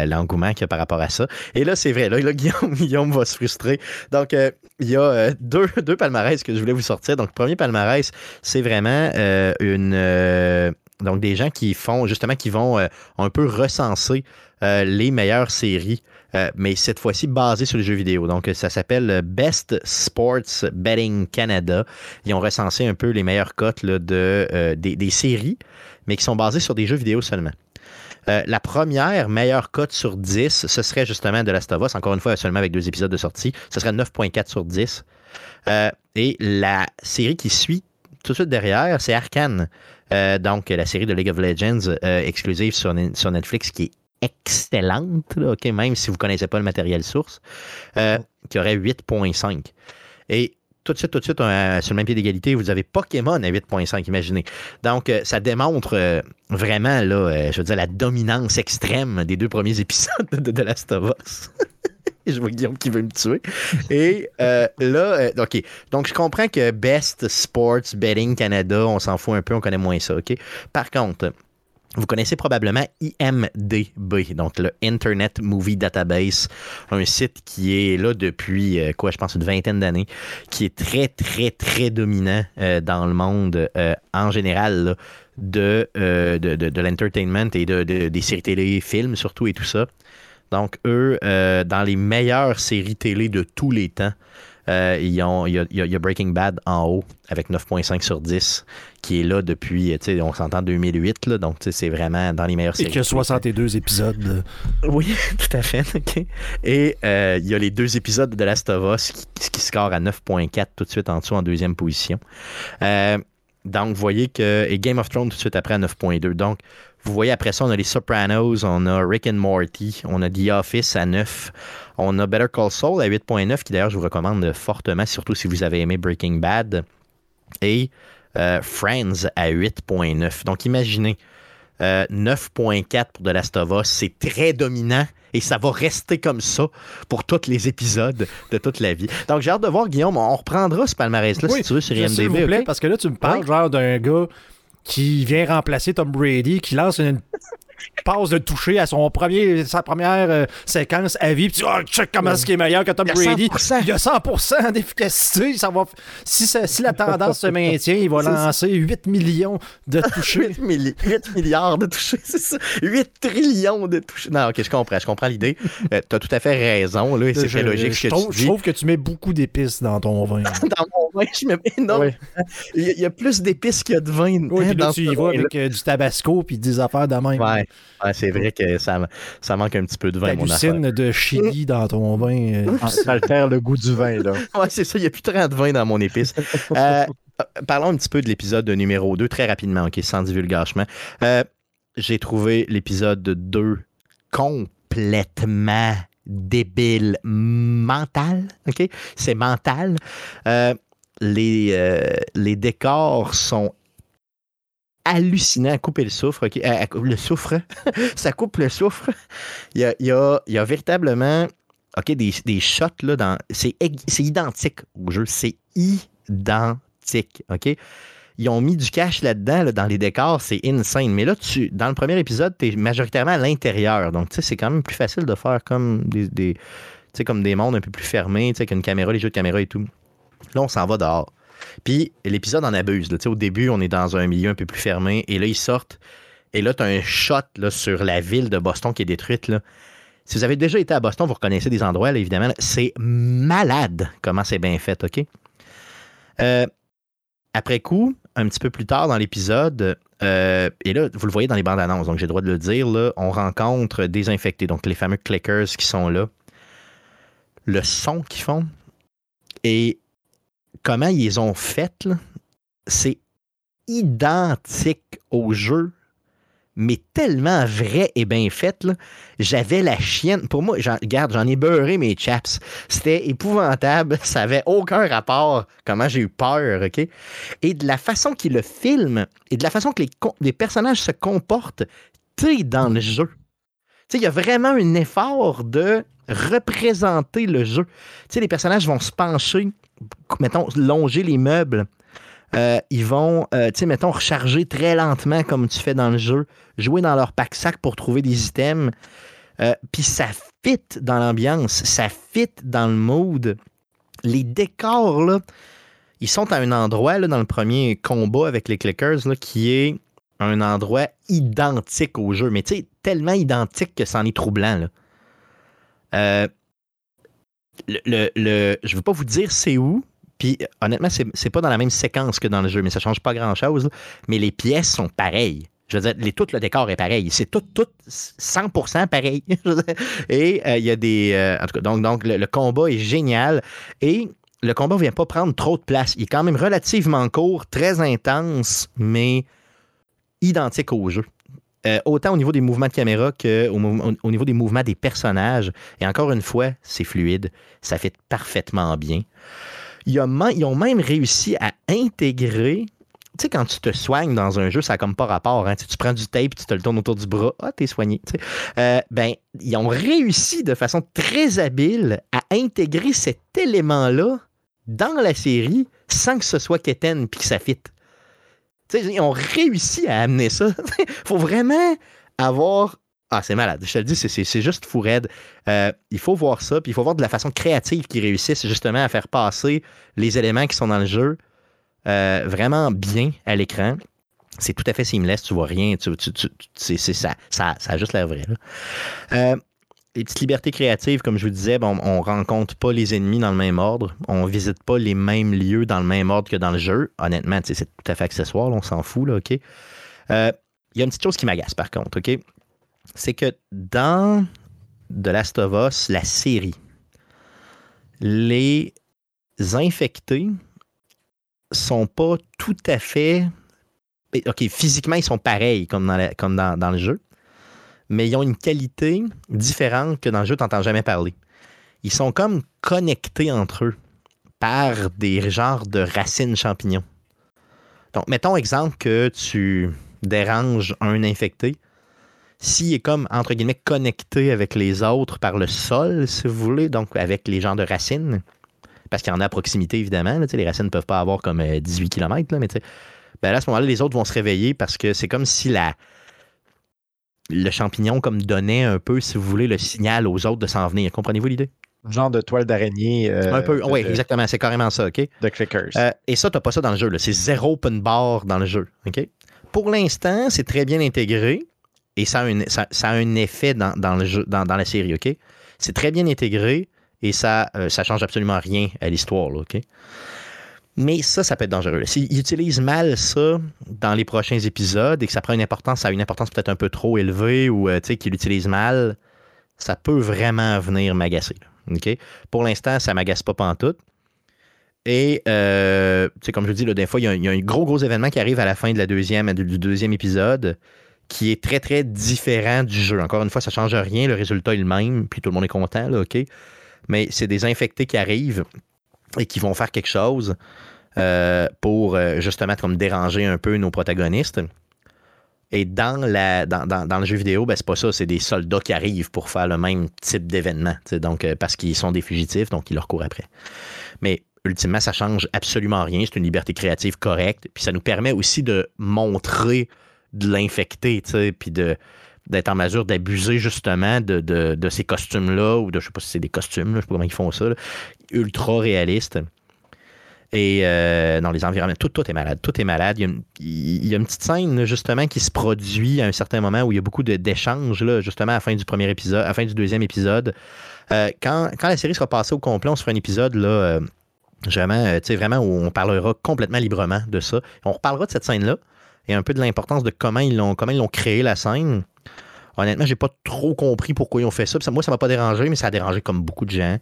l'engouement qu'il y a par rapport à ça. Et là, c'est vrai, là, *laughs* Guillaume, va se frustrer. Donc, euh, il y a *laughs* deux, palmarès que je voulais vous sortir. Donc, premier palmarès, c'est vraiment une... donc, des gens qui font, justement, qui vont un peu recenser les meilleures séries euh, mais cette fois-ci basé sur les jeux vidéo. Donc, ça s'appelle Best Sports Betting Canada. Ils ont recensé un peu les meilleures cotes de, euh, des, séries, mais qui sont basées sur des jeux vidéo seulement. Euh, la première meilleure cote sur 10, ce serait justement de Last of Us, encore une fois, seulement avec deux épisodes de sortie. Ce serait 9.4 sur 10. Euh, et la série qui suit tout de suite derrière, c'est Arkane. Donc, la série de League of Legends exclusive sur, sur Netflix qui est excellente, là, même si vous ne connaissez pas le matériel source, euh, qui aurait 8.5. Et tout de suite, tout de suite, euh, sur le même pied d'égalité, vous avez Pokémon à 8.5, imaginez. Donc, euh, ça démontre euh, vraiment, là, je veux dire, la dominance extrême des deux premiers *laughs* épisodes de The Last of Us. *laughs* je vois Guillaume qui veut me tuer. Et là, OK. Donc, je comprends que Best Sports Betting Canada, on s'en fout un peu, on connaît moins ça, OK? Par contre, vous connaissez probablement IMDB, donc le Internet Movie Database, un site qui est là depuis, euh, quoi, je pense, une vingtaine d'années, qui est très, très, très dominant euh, dans le monde euh, en général de, de, de, l'entertainment et de, de- des séries télé, films surtout et tout ça. Donc, eux, dans les meilleures séries télé de tous les temps, Euh, ils ont, il, y a, il y a Breaking Bad en haut avec 9.5 sur 10 qui est là depuis, tu sais, on s'entend 2008, là, donc c'est vraiment dans les meilleures Et séries. qu'il y a 62 épisodes. Oui, *laughs* tout à fait. Et euh, il y a les deux épisodes de Last of Us qui, qui scorent à 9.4 tout de suite en dessous en deuxième position. Euh, donc, vous voyez que. Et Game of Thrones tout de suite après à 9.2. Donc, vous voyez après ça, on a les Sopranos, on a Rick and Morty, on a The Office à 9, on a Better Call Saul à 8.9, qui d'ailleurs je vous recommande fortement, surtout si vous avez aimé Breaking Bad. Et euh, Friends à 8.9. Donc, imaginez. euh, 9.4 pour The Last of Us, c'est très dominant et ça va rester comme ça pour tous les épisodes de toute la vie. Donc j'ai hâte de voir Guillaume, on reprendra ce palmarès-là Oui, si tu veux sur S'il vous IMDb. plaît, parce que là, tu me parles Oui. genre d'un gars qui vient remplacer Tom Brady, qui lance une passe de toucher à son premier, sa première euh, séquence à vie, puis tu oh, check comment est-ce qu'il est meilleur que Tom Il Brady. 100%. Il y a 100% d'efficacité. Ça va, si, ça- si la tendance se maintient, il va lancer 8 millions de touchés. 8, milli- 8 milliards de touchés, *laughs* c'est ça. 8 trillions de touchés. Non, ok, je comprends, je comprends l'idée. Euh, T'as tout à fait raison, là, et c'est très logique je ce que trouve, tu trouve que tu mets beaucoup d'épices dans ton vin. *laughs* Dans mon vin, je mets non, Oui. il y, a- plus d'épices qu'il y a de vin. Oui, hein, puis là, dans tu ce y vas avec euh, du tabasco puis des affaires de même. Ouais, ouais, c'est vrai que ça, ça manque un petit peu de vin, mon affaire. De chili dans ton vin. euh, Ah, *laughs* Ça altère le goût du vin, là. *laughs* Ouais, c'est ça, il n'y a plus 30 vin dans mon épice. Euh, euh, parlons un petit peu de l'épisode numéro 2, très rapidement, ok, sans divulgachement. Euh, J'ai trouvé l'épisode 2 complètement débile, mental, ok? C'est mental. Euh, les, euh, les décors sont hallucinants à couper le soufre, le soufre, *laughs* ça coupe le soufre. Il y a, il y a- il y a véritablement des, des shots, là, dans. C'est identique au jeu. C'est identique. OK? Ils ont mis du cash là-dedans, là, dans les décors, c'est insane. Mais là, tu, dans le premier épisode, tu es majoritairement à l'intérieur. Donc, tu sais, c'est quand même plus facile de faire comme des, des- comme des mondes un peu plus fermés, tu sais, caméra, les jeux de caméra et tout. Là, on s'en va dehors. Puis, l'épisode en abuse. au début, on est dans un milieu un peu plus fermé. Et là, ils sortent. Et là, tu as un shot sur la ville de Boston qui est détruite. Si vous avez déjà été à Boston, vous reconnaissez des endroits, évidemment. C'est malade comment c'est bien fait, OK? Euh, après coup, un petit peu plus tard dans l'épisode, euh, et là, vous le voyez dans les bandes annonces, donc j'ai le droit de le dire, on rencontre des infectés, donc les fameux clickers qui sont là. Le son qu'ils font et comment ils ont fait, c'est identique au jeu mais tellement vrai et bien fait. J'avais la chienne. Pour moi, regarde, j'en ai beurré mes chaps. C'était épouvantable. *laughs* Ça avait aucun rapport. Comment j'ai eu peur, OK? Et de la façon qu'il le filme et de la façon que les, personnages se comportent, sais, dans le jeu. Tu sais, il y a vraiment un effort de représenter le jeu. Tu les personnages vont se pencher, mettons, longer les meubles. Euh, ils vont, euh, tu sais, mettons, recharger très lentement comme tu fais dans le jeu, jouer dans leur pack-sac pour trouver des items. Euh, Puis ça fit dans l'ambiance, ça fit dans le mood. Les décors, là, ils sont à un endroit, là, dans le premier combat avec les clickers, là, qui est un endroit identique au jeu, mais tu sais, tellement identique que c'en est troublant. Là. Le, je ne veux pas vous dire c'est où, puis honnêtement, c'est pas dans la même séquence que dans le jeu, mais ça change pas grand-chose. Mais les pièces sont pareilles. Je veux dire, les, tout le décor est pareil. C'est tout, tout 100% pareil. *laughs* Et euh, il y a des... euh, en tout cas, donc, le combat est génial. Et le combat ne vient pas prendre trop de place. Il est quand même relativement court, très intense, mais identique au jeu. Euh, autant au niveau des mouvements de caméra qu'au au niveau des mouvements des personnages. Et encore une fois, c'est fluide. Ça fait parfaitement bien. Ils ont même réussi à intégrer. Tu sais, quand tu te soignes dans un jeu, ça n'a comme pas rapport. hein. Tu, prends du tape, tu te le tournes autour du bras. Ah, t'es soigné. Euh, ben, ils ont réussi de façon très habile à intégrer cet élément-là dans la série sans que ce soit quétaine puis que ça fitte. Tu sais, ils ont réussi à amener ça. *laughs* faut vraiment avoir. Ah, c'est malade. Je te le dis, c'est- juste fou raide. Euh, il faut voir ça, puis il faut voir de la façon créative qu'ils réussissent justement à faire passer les éléments qui sont dans le jeu euh, vraiment bien à l'écran. C'est tout à fait seamless, tu vois rien. Tu, tu- tu- ça, ça a juste l'air vrai. là. Euh, les petites libertés créatives, comme je vous disais, bon, on rencontre pas les ennemis dans le même ordre. On visite pas les mêmes lieux dans le même ordre que dans le jeu. Honnêtement, c'est tout à fait accessoire, on s'en fout, là, OK? Euh, il y a une petite chose qui m'agace, par contre, OK? C'est que dans The Last of Us, la série, les infectés sont pas tout à fait. Physiquement, ils sont pareils comme dans, comme dans, le jeu, mais ils ont une qualité différente que dans le jeu, tu n'entends jamais parler. Ils sont comme connectés entre eux par des genres de racines champignons. Donc, mettons exemple que tu déranges un infecté. S'il est comme, entre guillemets, connecté avec les autres par le sol, si vous voulez, donc avec les genres de racines, parce qu'il y en a à proximité, évidemment. les racines ne peuvent pas avoir comme 18 euh, km, là, mais ben à ce moment-là, les autres vont se réveiller parce que c'est comme si la, le champignon comme donnait un peu, si vous voulez, le signal aux autres de s'en venir. Comprenez-vous l'idée? Genre de toile d'araignée. Euh, un peu, oui, exactement. C'est carrément ça, OK? De clickers. Euh, et ça, tu n'as pas ça dans le jeu. C'est zéro open bar dans le jeu, OK? Pour l'instant, c'est très bien intégré et ça a un, ça, a un effet dans, le jeu, dans, dans, la série, OK? C'est très bien intégré et ça ne euh, change absolument rien à l'histoire. OK? Mais ça, ça peut être dangereux. S'ils utilisent mal ça dans les prochains épisodes et que ça prend une importance, ça a une importance peut-être un peu trop élevée ou euh, qu'ils l'utilisent mal, ça peut vraiment venir m'agacer. Pour l'instant, ça ne m'agace pas pantoute. Et, euh, comme je dis, là, des il y, a un, gros, gros événement qui arrive à la fin de la deuxième, du deuxième épisode qui est très, très différent du jeu. Encore une fois, ça ne change rien, le résultat est le même, puis tout le monde est content, là, OK? mais c'est des infectés qui arrivent et qui vont faire quelque chose euh, pour euh, justement comme déranger un peu nos protagonistes. Et dans, la, dans, le jeu vidéo, ben, c'est pas ça, c'est des soldats qui arrivent pour faire le même type d'événement. Donc, euh, parce qu'ils sont des fugitifs, donc ils leur courent après. Mais ultimement, ça change absolument rien. C'est une liberté créative correcte. Puis ça nous permet aussi de montrer de l'infecté, puis de, d'être en mesure d'abuser justement de, ces costumes-là, ou de, je sais pas si c'est des costumes, je sais pas comment ils font ça, ultra réalistes. Et euh, dans les environnements, tout, tout est malade. Tout est malade. Il y, a une, petite scène, justement, qui se produit à un certain moment où il y a beaucoup d'échanges, justement, à la fin du premier épisode, à la fin du deuxième épisode. Euh, quand, la série sera passée au complet, on se fera un épisode, là, euh, vraiment, vraiment, où on parlera complètement librement de ça. On reparlera de cette scène-là et un peu de l'importance de comment ils l'ont, comment ils l'ont créé, la scène. Honnêtement, j'ai pas trop compris pourquoi ils ont fait ça. Moi, ça m'a pas dérangé, mais ça a dérangé comme beaucoup de gens.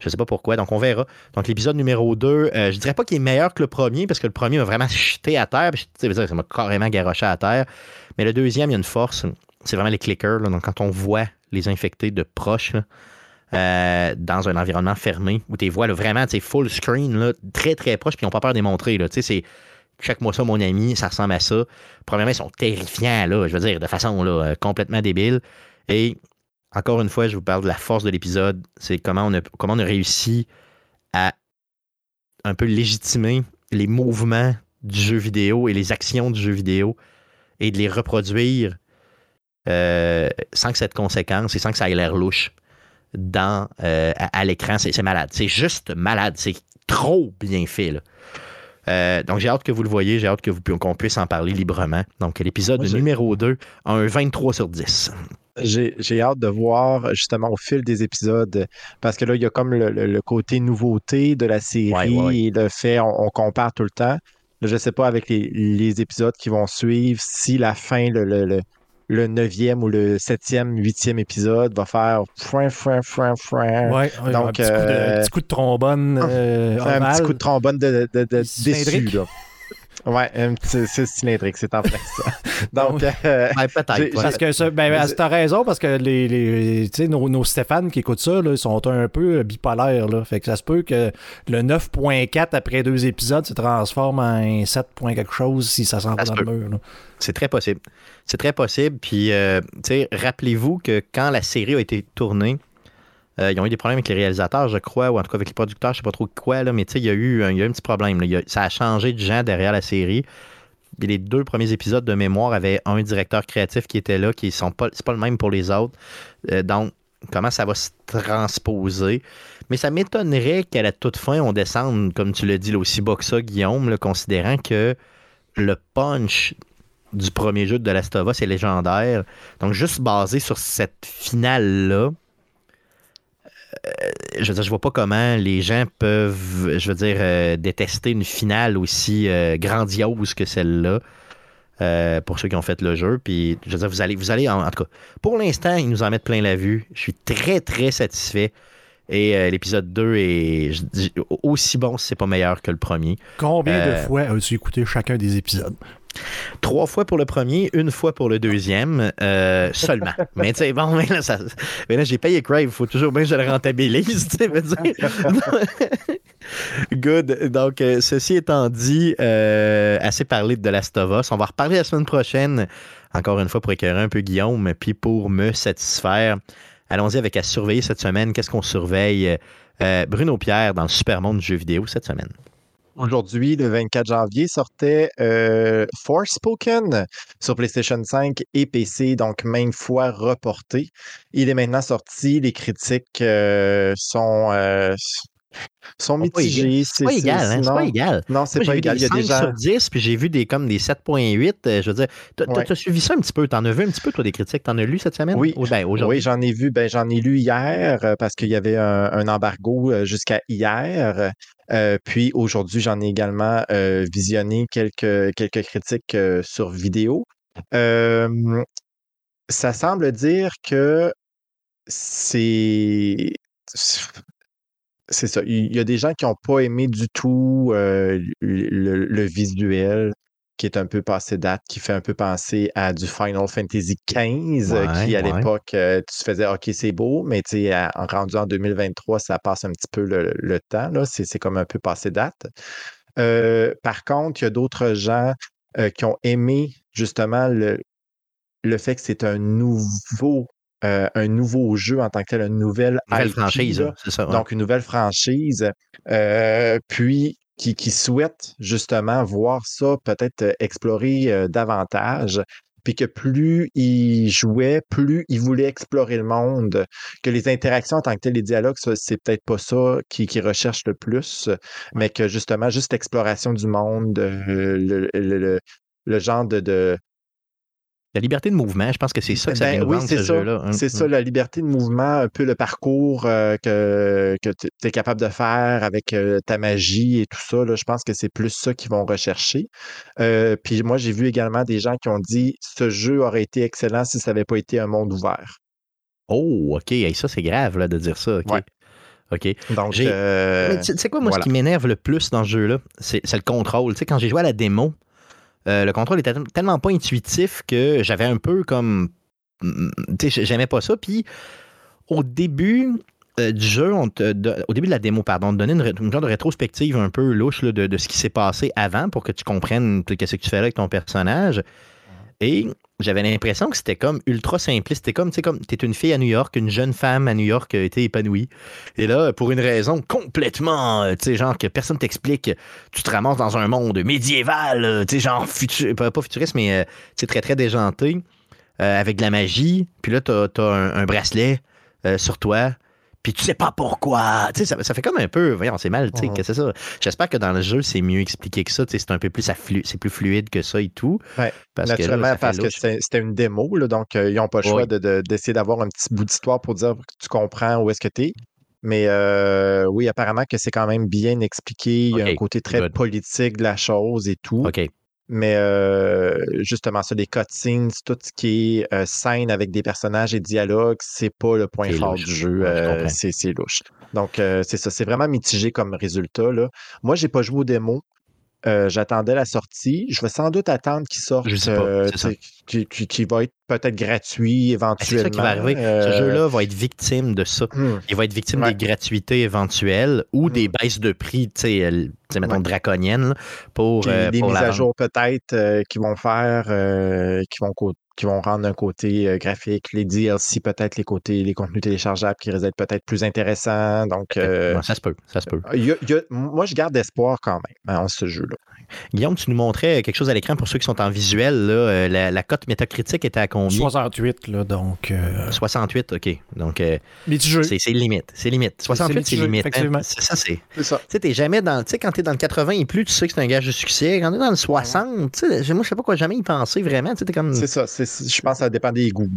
Je sais pas pourquoi, donc on verra. Donc l'épisode numéro 2, euh, je dirais pas qu'il est meilleur que le premier, parce que le premier m'a vraiment chuté à terre, ça m'a carrément garoché à terre. Mais le deuxième, il y a une force, c'est vraiment les clickers. donc quand on voit les infectés de proche, euh, dans un environnement fermé, où tu vois là, vraiment full screen, très très proche, puis ils n'ont pas peur de les montrer. C'est chaque mois ça, mon ami, ça ressemble à ça. Premièrement, ils sont terrifiants, là, je veux dire, de façon là, euh, complètement débile. Et encore une fois, je vous parle de la force de l'épisode. C'est comment on, a, comment on réussi à un peu légitimer les mouvements du jeu vidéo et les actions du jeu vidéo et de les reproduire euh, sans que de conséquences et sans que ça ait l'air louche dans, euh, à, l'écran. C'est malade. C'est juste malade. C'est trop bien fait. Là. Euh, donc, j'ai hâte que vous le voyez, j'ai hâte que vous, qu'on puisse en parler librement. Donc, l'épisode numéro 2 a un 23 sur 10. J'ai hâte de voir justement au fil des épisodes, parce que là, il y a comme le, côté nouveauté de la série et le fait, on, compare tout le temps. je ne sais pas avec les, épisodes qui vont suivre si la fin, le, le neuvième ou le septième, huitième épisode va faire frein, frein, frein, frein. Ouais, Donc, un petit, coup, de, euh, petit coup de trombone. Euh, un petit coup de trombone de, de, de déçu, là. Ouais, c'est cylindrique, c'est en fait ça. *laughs* Donc, euh, peut-être. Parce que ben, t'as raison, parce que les, les nos, nos Stéphane qui écoutent ça, là, ils sont un peu bipolaires. Là. Fait que ça se peut que le 9.4 après deux épisodes se transforme en 7. quelque chose si ça s'en va dans le mur. C'est très possible. C'est très possible. Puis, euh, rappelez-vous que quand la série a été tournée, euh, ils ont eu des problèmes avec les réalisateurs, je crois, ou en tout cas avec les producteurs, je sais pas trop quoi, là, mais il y, a eu, il y a un petit problème. ça a changé de gens derrière la série. les deux premiers épisodes de mémoire avaient un directeur créatif qui était là, qui sont pas, c'est pas le même pour les autres. Euh, donc, comment ça va se transposer? Mais ça m'étonnerait qu'à la toute fin, on descende, comme tu l'as dit, aussi bas que ça, Guillaume, considérant que le punch du premier jeu de Last of Us est légendaire. Donc, juste basé sur cette finale-là, je veux dire, je vois pas comment les gens peuvent, je veux dire, euh, détester une finale aussi euh, grandiose que celle-là. euh, pour ceux qui ont fait le jeu. Puis, je veux dire, vous allez, vous en tout cas, pour l'instant, ils nous en mettent plein la vue. Je suis très, très satisfait. Et euh, l'épisode 2 est je dis, aussi bon si c'est pas meilleur que le premier. Combien Euh, de fois as-tu écouté chacun des épisodes? Trois fois pour le premier, une fois pour le deuxième, euh, seulement. *laughs* mais tu sais, bon, mais là, ça- mais là, j'ai payé Crave, il faut toujours bien que je le rentabilise, tu. *laughs* Good. Donc, euh, ceci étant dit, euh, assez parlé de Last of Us. On va reparler la semaine prochaine, encore une fois pour écœurer un peu Guillaume, puis pour me satisfaire. Allons-y avec à surveiller cette semaine. Qu'est-ce qu'on surveille? Euh, Bruno Pierre dans le super monde du jeu vidéo cette semaine. Aujourd'hui, le 24 janvier, sortait euh, Forspoken sur PlayStation 5 et PC, donc maintes fois reporté. Il est maintenant sorti. Les critiques euh, sont, euh, sont C'est pas égal. mitigées. C'est pas égal, hein? C'est non, pas égal. Non, c'est pas vu égal. des Il y a 5 des gens. sur 10, puis j'ai vu des comme des 7.8. euh, Je veux dire, Ouais. t'as suivi ça un petit peu? T'en as vu un petit peu, toi, des critiques? T'en as lu cette semaine? Oui. Ou ben. Oui, j'en ai vu, ben, j'en ai lu hier euh, parce qu'il y avait un, un embargo euh, jusqu'à hier. Euh, puis aujourd'hui, j'en ai également visionné quelques, quelques critiques sur vidéo. Ça semble dire que c'est. C'est ça. Il y a des gens qui n'ont pas aimé du tout euh, le, le visuel qui est un peu passé date, qui fait un peu penser à du Final Fantasy XV, euh, qui à Ouais, l'époque, euh, tu faisais OK, c'est beau, mais tu en rendu en 2023, ça passe un petit peu le, le temps. là. C'est c'est comme un peu passé date. Euh, par contre, il y a d'autres gens qui ont aimé justement le, le fait que c'est un nouveau, euh, un nouveau jeu en tant que tel, une nouvelle, Nouvelle IP, franchise, là. c'est ça. ouais. Donc, une nouvelle franchise. euh, puis, qui, qui souhaite justement voir ça peut-être euh, explorer euh, davantage. Puis que plus il jouait, plus il voulait explorer le monde. Que les interactions en tant que telles, les dialogues, c'est peut-être pas ça qui, qui recherche le plus, mais que justement, juste l'exploration du monde, le, le- le- le genre de, de, La liberté de mouvement, je pense que c'est ça que ça ben vient oui, vendre, c'est ce ça. hein. C'est ça, la liberté de mouvement, un peu le parcours euh, que, que tu es capable de faire avec euh, ta magie et tout ça. Là, je pense que c'est plus ça qu'ils vont rechercher. Euh, puis moi, j'ai vu également des gens qui ont dit ce jeu aurait été excellent si ça n'avait pas été un monde ouvert. Oh, OK. Hey, ça, c'est grave là, de dire ça. OK. Ouais. OK. Donc, tu sais quoi, moi, voilà. ce qui m'énerve le plus dans ce jeu-là, c'est le contrôle. Tu sais, quand j'ai joué à la démo, euh, le contrôle était tellement pas intuitif que j'avais un peu comme. mm, Tu sais, j'aimais pas ça. Puis, au début euh, du jeu, au début de la démo, pardon, on te donnait une, une genre de rétrospective un peu louche de, ce qui s'est passé avant pour que tu comprennes qu'est-ce que tu fais là avec ton personnage. Et j'avais l'impression que c'était comme ultra simpliste. C'était comme, tu sais, comme, t'es une fille à New York, une jeune femme à New York euh, était épanouie. Et là, pour une raison complètement, euh, tu sais, genre que personne t'explique, tu te ramasses dans un monde médiéval, euh, tu sais, genre, pas, futuriste, mais sais, très, très déjanté, avec de la magie. Puis là, t'as as un, bracelet sur toi. Puis tu sais pas pourquoi. Tu sais, ça, ça fait comme un peu, voyons, c'est mal, tu sais, Mhm. que c'est ça. J'espère que dans le jeu, c'est mieux expliqué que ça. Tu sais, c'est un peu plus, afflu- c'est plus fluide que ça et tout. Ouais, parce que là, naturellement, parce que c'était une démo, là, donc euh, ils n'ont pas le choix Oui. de- de- d'essayer d'avoir un petit bout d'histoire pour dire que tu comprends où est-ce que tu es. Mais euh, oui, apparemment que c'est quand même bien expliqué. Il y a un côté très good. politique de la chose et tout. OK. Mais euh, justement, ça, les cutscenes, tout ce qui est euh, scène avec des personnages et dialogues, c'est pas le point fort louche. du jeu. Je euh, c'est c'est louche. Donc, euh, c'est ça. C'est vraiment mitigé comme résultat. Là. Moi, j'ai pas joué aux démos. Euh, J'attendais la sortie. Je vais sans doute attendre qu'il sorte, Je sais pas, euh, qui, qui- qui va être peut-être gratuit Ben, C'est éventuellement. ça qui va arriver. Ce Euh, jeu-là va être victime de ça. hmm, Il va être victime Ouais. des gratuités éventuelles ou des Mm. baisses de prix, tu sais, mettons, Ouais. draconiennes là, pour, euh, des pour mises la à jour peut-être euh, qui vont faire, qui vont co- qui vont rendre un côté euh, graphique, les DLC peut-être les côtés, les contenus téléchargeables qui risquent d'être peut-être plus intéressants. Donc, euh, Ouais, ça se peut, ça se peut. il y a- il y a- moi je garde espoir quand même hein, en ce jeu-là. Guillaume, tu nous montrais quelque chose à l'écran pour ceux qui sont en visuel. Là, euh, la, la cote métacritique était à combien? 68, là, donc. euh, 68, OK. Donc, euh, mitigeux. c'est c'est limite. C'est limite. 68, c'est limite. hein. effectivement. C'est ça, c'est. C'est ça. Tu sais, t'es jamais dans. Tu sais, quand t'es dans le 80 et plus, tu sais que c'est un gage de succès. Quand t'es dans le 60, tu sais, moi, je sais pas quoi jamais y penser vraiment. Tu sais, comme. C'est ça, c'est je pense que ça dépend des goûts.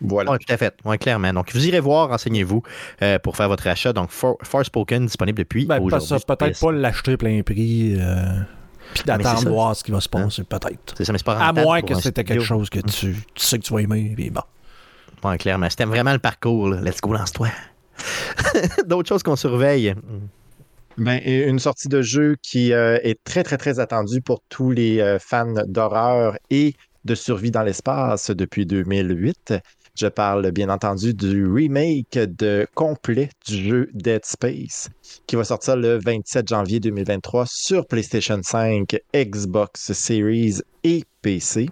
Voilà. Oui, tout à fait. Oui, clairement. Donc, vous irez voir, renseignez-vous euh, pour faire votre achat. Donc, For, Forspoken disponible depuis Ben, aujourd'hui. peut-être pas l'acheter plein prix. euh, Puis c'est d'attendre voir ce qui va se passer, peut-être. C'est ça, mais c'est pas À moins que c'était quelque chose que tu, tu sais que tu vas aimer. Puis bon. Oui, clairement. C'était vraiment le parcours. là. Let's go, lance-toi. *laughs* D'autres choses qu'on surveille? Ben, et une sortie de jeu qui euh, est très, très, très attendue pour tous les euh, fans d'horreur et de survie dans l'espace depuis 2008. Je parle bien entendu du remake de complet du jeu Dead Space qui va sortir le 27 janvier 2023 sur PlayStation 5, Xbox Series et PC.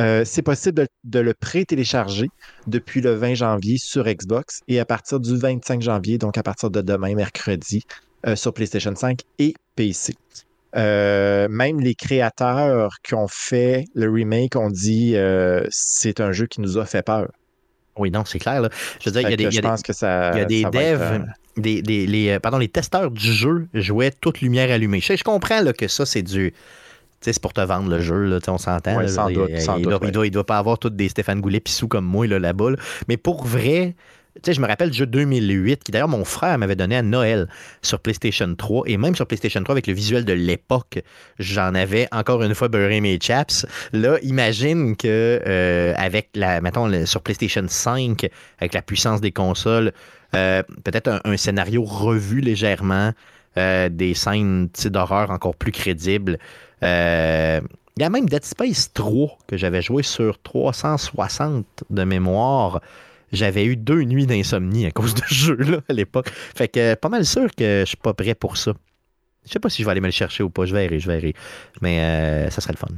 Euh, c'est possible de, le pré-télécharger depuis le 20 janvier sur Xbox et à partir du 25 janvier, donc à partir de demain, mercredi, euh, sur PlayStation 5 et PC. Euh, même les créateurs qui ont fait le remake ont dit euh, c'est un jeu qui nous a fait peur. Oui, non, c'est clair. là. Je veux dire, il y a des, y a je des- pense que ça. il y a des ça va être, devs, euh, des, des- les, pardon, les testeurs du jeu jouaient toute lumière allumée. Je, comprends là, que ça, c'est du. tu sais, c'est pour te vendre le jeu, là, on s'entend. Ouais, il, doute, il- il doit, il ouais. doit- il doit pas avoir tous des Stéphane Goulet pissous comme moi là, là-bas. là. Mais pour vrai, tu sais, je me rappelle le jeu 2008, qui d'ailleurs mon frère m'avait donné à Noël sur PlayStation 3, et même sur PlayStation 3 avec le visuel de l'époque, j'en avais encore une fois beurré mes chaps. Là, imagine que euh, avec la, mettons, sur PlayStation 5, avec la puissance des consoles, euh, peut-être un, scénario revu légèrement, euh, des scènes d'horreur encore plus crédibles. Il y a même Dead Space 3 que j'avais joué sur 360 de mémoire. J'avais eu deux nuits d'insomnie à cause de ce jeu-là à l'époque. Fait que pas mal sûr que je suis pas prêt pour ça. Je sais pas si je vais aller me le chercher ou pas. Je verrai, je verrai. Mais euh, ça serait le fun.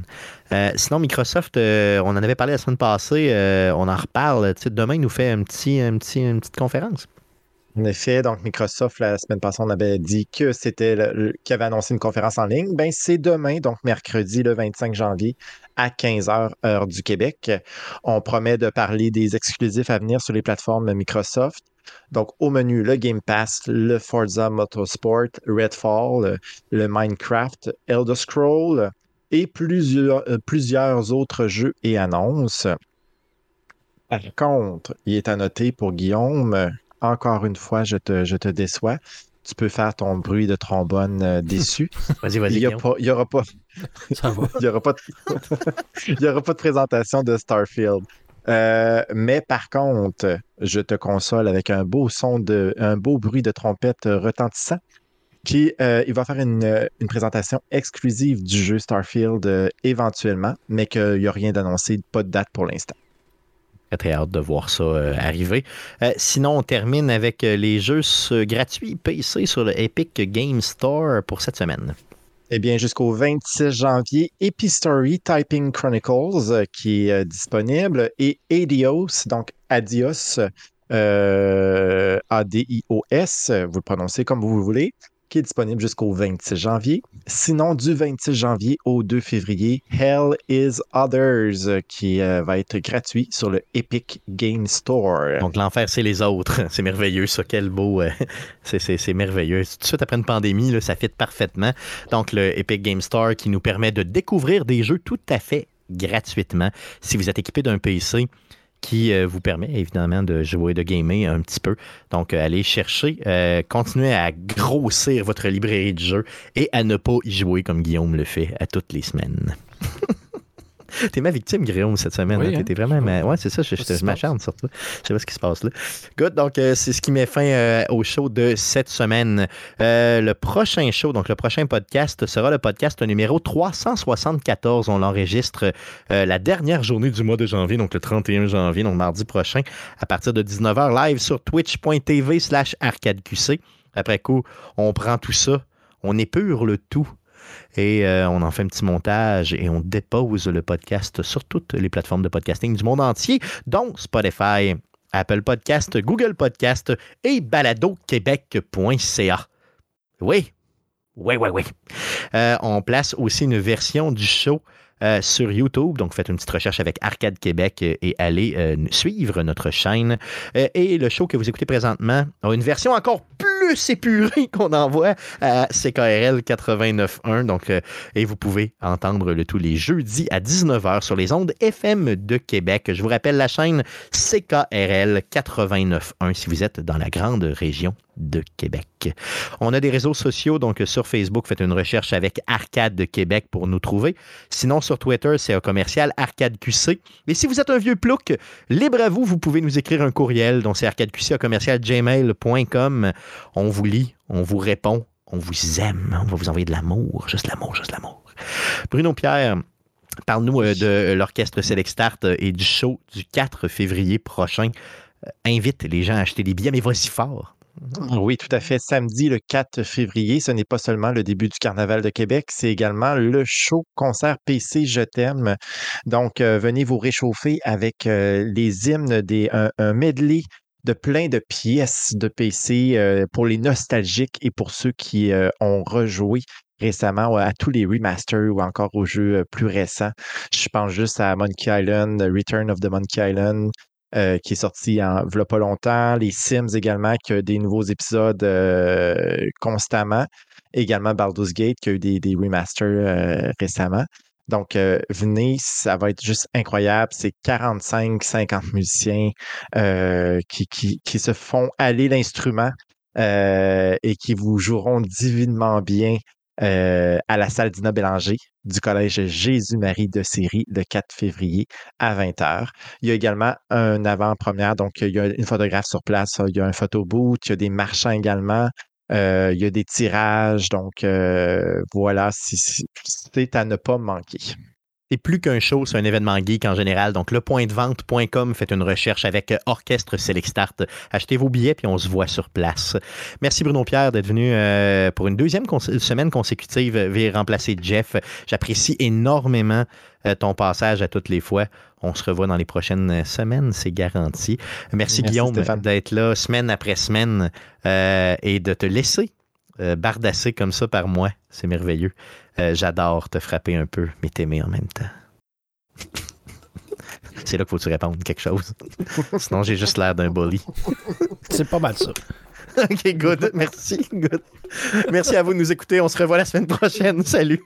Euh, sinon, Microsoft, euh, on en avait parlé la semaine passée. euh, on en reparle. Demain, il nous fait une petite conférence. En effet, donc Microsoft, la semaine passée, on avait dit que c'était qu'il avait annoncé une conférence en ligne. Ben, c'est demain, donc mercredi, le 25 janvier, à 15h, heure du Québec. On promet de parler des exclusifs à venir sur les plateformes Microsoft. Donc, au menu, le Game Pass, le Forza Motorsport, Redfall, le Minecraft, Elder Scroll et plusieurs, euh, plusieurs autres jeux et annonces. Par contre, il est à noter pour Guillaume, encore une fois, je te, je te déçois. Tu peux faire ton bruit de trombone euh, *laughs* déçu. Vas-y, Il vas-y. n'y Guillaume. aura pas, *laughs* Ça va. *laughs* il aura pas de, il y aura pas de présentation de Starfield. Euh, mais par contre, je te console avec un beau son de, un beau bruit de trompette retentissant. Qui, euh, il va faire une, une présentation exclusive du jeu Starfield euh, éventuellement, mais qu'il n'y a rien d'annoncé, pas de date pour l'instant. Très, très hâte de voir ça euh, arriver. Euh, sinon, on termine avec euh, les jeux gratuits PC sur le Epic Game Store pour cette semaine. Eh bien, jusqu'au 26 janvier, Epistory Typing Chronicles qui est disponible et Adios, donc Adios, A-D-I-O-S, vous le prononcez comme vous voulez, disponible jusqu'au 26 janvier. Sinon, du 26 janvier au 2 février, Hell is Others, euh, qui euh, va être gratuit sur le Epic Game Store. Donc, l'enfer, c'est les autres. *laughs* C'est merveilleux, ça. Quel beau. euh, *laughs* c'est- merveilleux. Tout de suite après une pandémie, ça fit parfaitement. Donc, le Epic Game Store qui nous permet de découvrir des jeux tout à fait gratuitement si vous êtes équipé d'un PC qui euh, vous permet évidemment de jouer, de gamer un petit peu. Donc, euh, allez chercher, euh, continuez à grossir votre librairie de jeux et à ne pas y jouer comme Guillaume le fait à toutes les semaines. *laughs* *laughs* T'es ma victime, Guillaume, cette semaine. Oui, hein. hein. T'es vraiment. ma- Ouais, c'est ça, je, je, je se m'acharne sur toi. Je sais pas ce qui se passe là. Good, donc euh, c'est ce qui met fin euh, au show de cette semaine. Euh, le prochain show, donc le prochain podcast, sera le podcast numéro 374. On l'enregistre la dernière journée du mois de janvier, donc le 31 janvier, donc mardi prochain, à partir de 19h, live sur twitch.tv slash arcadeqc. Après coup, on prend tout ça, on épure le tout et euh, on en fait un petit montage et on dépose le podcast sur toutes les plateformes de podcasting du monde entier, dont Spotify, Apple Podcast, Google Podcast et baladoquebec.ca. Oui, oui, oui, oui. Euh, on place aussi une version du show euh, sur YouTube. Donc, faites une petite recherche avec Arcade Québec et allez suivre notre chaîne. Et le show que vous écoutez présentement a une version encore plus plus épuré qu'on envoie à CKRL 89.1. Donc, euh, et vous pouvez entendre le tout les jeudis à 19h sur les ondes FM de Québec. Je vous rappelle la chaîne CKRL 89.1 si vous êtes dans la grande région de Québec. On a des réseaux sociaux, donc sur Facebook, faites une recherche avec Arcade de Québec pour nous trouver. Sinon, sur Twitter, c'est un commercial Arcade QC. Et si vous êtes un vieux plouc, libre à vous, vous pouvez nous écrire un courriel, donc c'est arcadeqc commercial gmail.com. On vous lit, on vous répond, on vous aime, on va vous envoyer de l'amour, juste l'amour, juste l'amour. Bruno Pierre, parle-nous euh, de l'orchestre Select Start et du show du 4 février prochain. Euh, invite les gens à acheter des billets, mais vas-y fort. Oui, tout à fait. Samedi, le 4 février, ce n'est pas seulement le début du Carnaval de Québec, c'est également le show concert PC Je t'aime. Donc, euh, venez vous réchauffer avec euh, les hymnes, des, un, un, medley de plein de pièces de PC euh, pour les nostalgiques et pour ceux qui ont rejoué récemment à tous les remasters ou encore aux jeux plus récents. Je pense juste à Monkey Island, Return of the Monkey Island, euh, qui est sorti en voilà pas longtemps. Les Sims également, qui a des nouveaux épisodes euh, constamment. Également Baldur's Gate, qui a eu des, des remasters euh, récemment. Donc, venez, ça va être juste incroyable. C'est 45-50 musiciens qui, qui, qui, se font aller l'instrument et qui vous joueront divinement bien euh, à la salle Dina Bélanger du collège Jésus-Marie de Série le 4 février à 20h. Il y a également un avant-première, donc il y a une photographe sur place, il y a un photoboot, il y a des marchands également, euh, il y a des tirages, donc euh, voilà, c'est à ne pas manquer c'est plus qu'un show, c'est un événement geek en général. Donc, lepointdevente.com, faites une recherche avec euh, Orchestre Select Start. Achetez vos billets, puis on se voit sur place. Merci Bruno Pierre d'être venu euh, pour une deuxième semaine consécutive euh, remplacer Jeff. J'apprécie énormément ton passage à toutes les fois. On se revoit dans les prochaines semaines, c'est garanti. Merci, Guillaume d'être là semaine après semaine et de te laisser bardasser comme ça par moi. C'est merveilleux. Euh, j'adore te frapper un peu, mais t'aimer en même temps. *laughs* C'est là qu'il faut que tu répondes quelque chose. *laughs* Sinon, j'ai juste l'air d'un bully. C'est pas mal ça. *laughs* OK, good. Merci. Good. Merci à vous de nous écouter. On se revoit la semaine prochaine. Salut.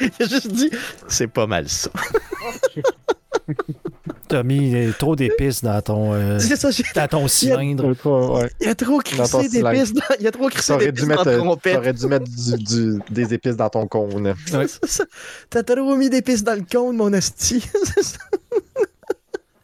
Il a juste dit, c'est pas mal ça. *laughs* T'as mis trop d'épices dans ton, euh, *laughs* dans ton cylindre. Il y a trop crissé d'épices dans, il y a trop crissé d'épices dans ton trompette. T'aurais dû mettre du, des épices dans ton cône. *laughs* T'as trop mis d'épices dans le cône, mon esti.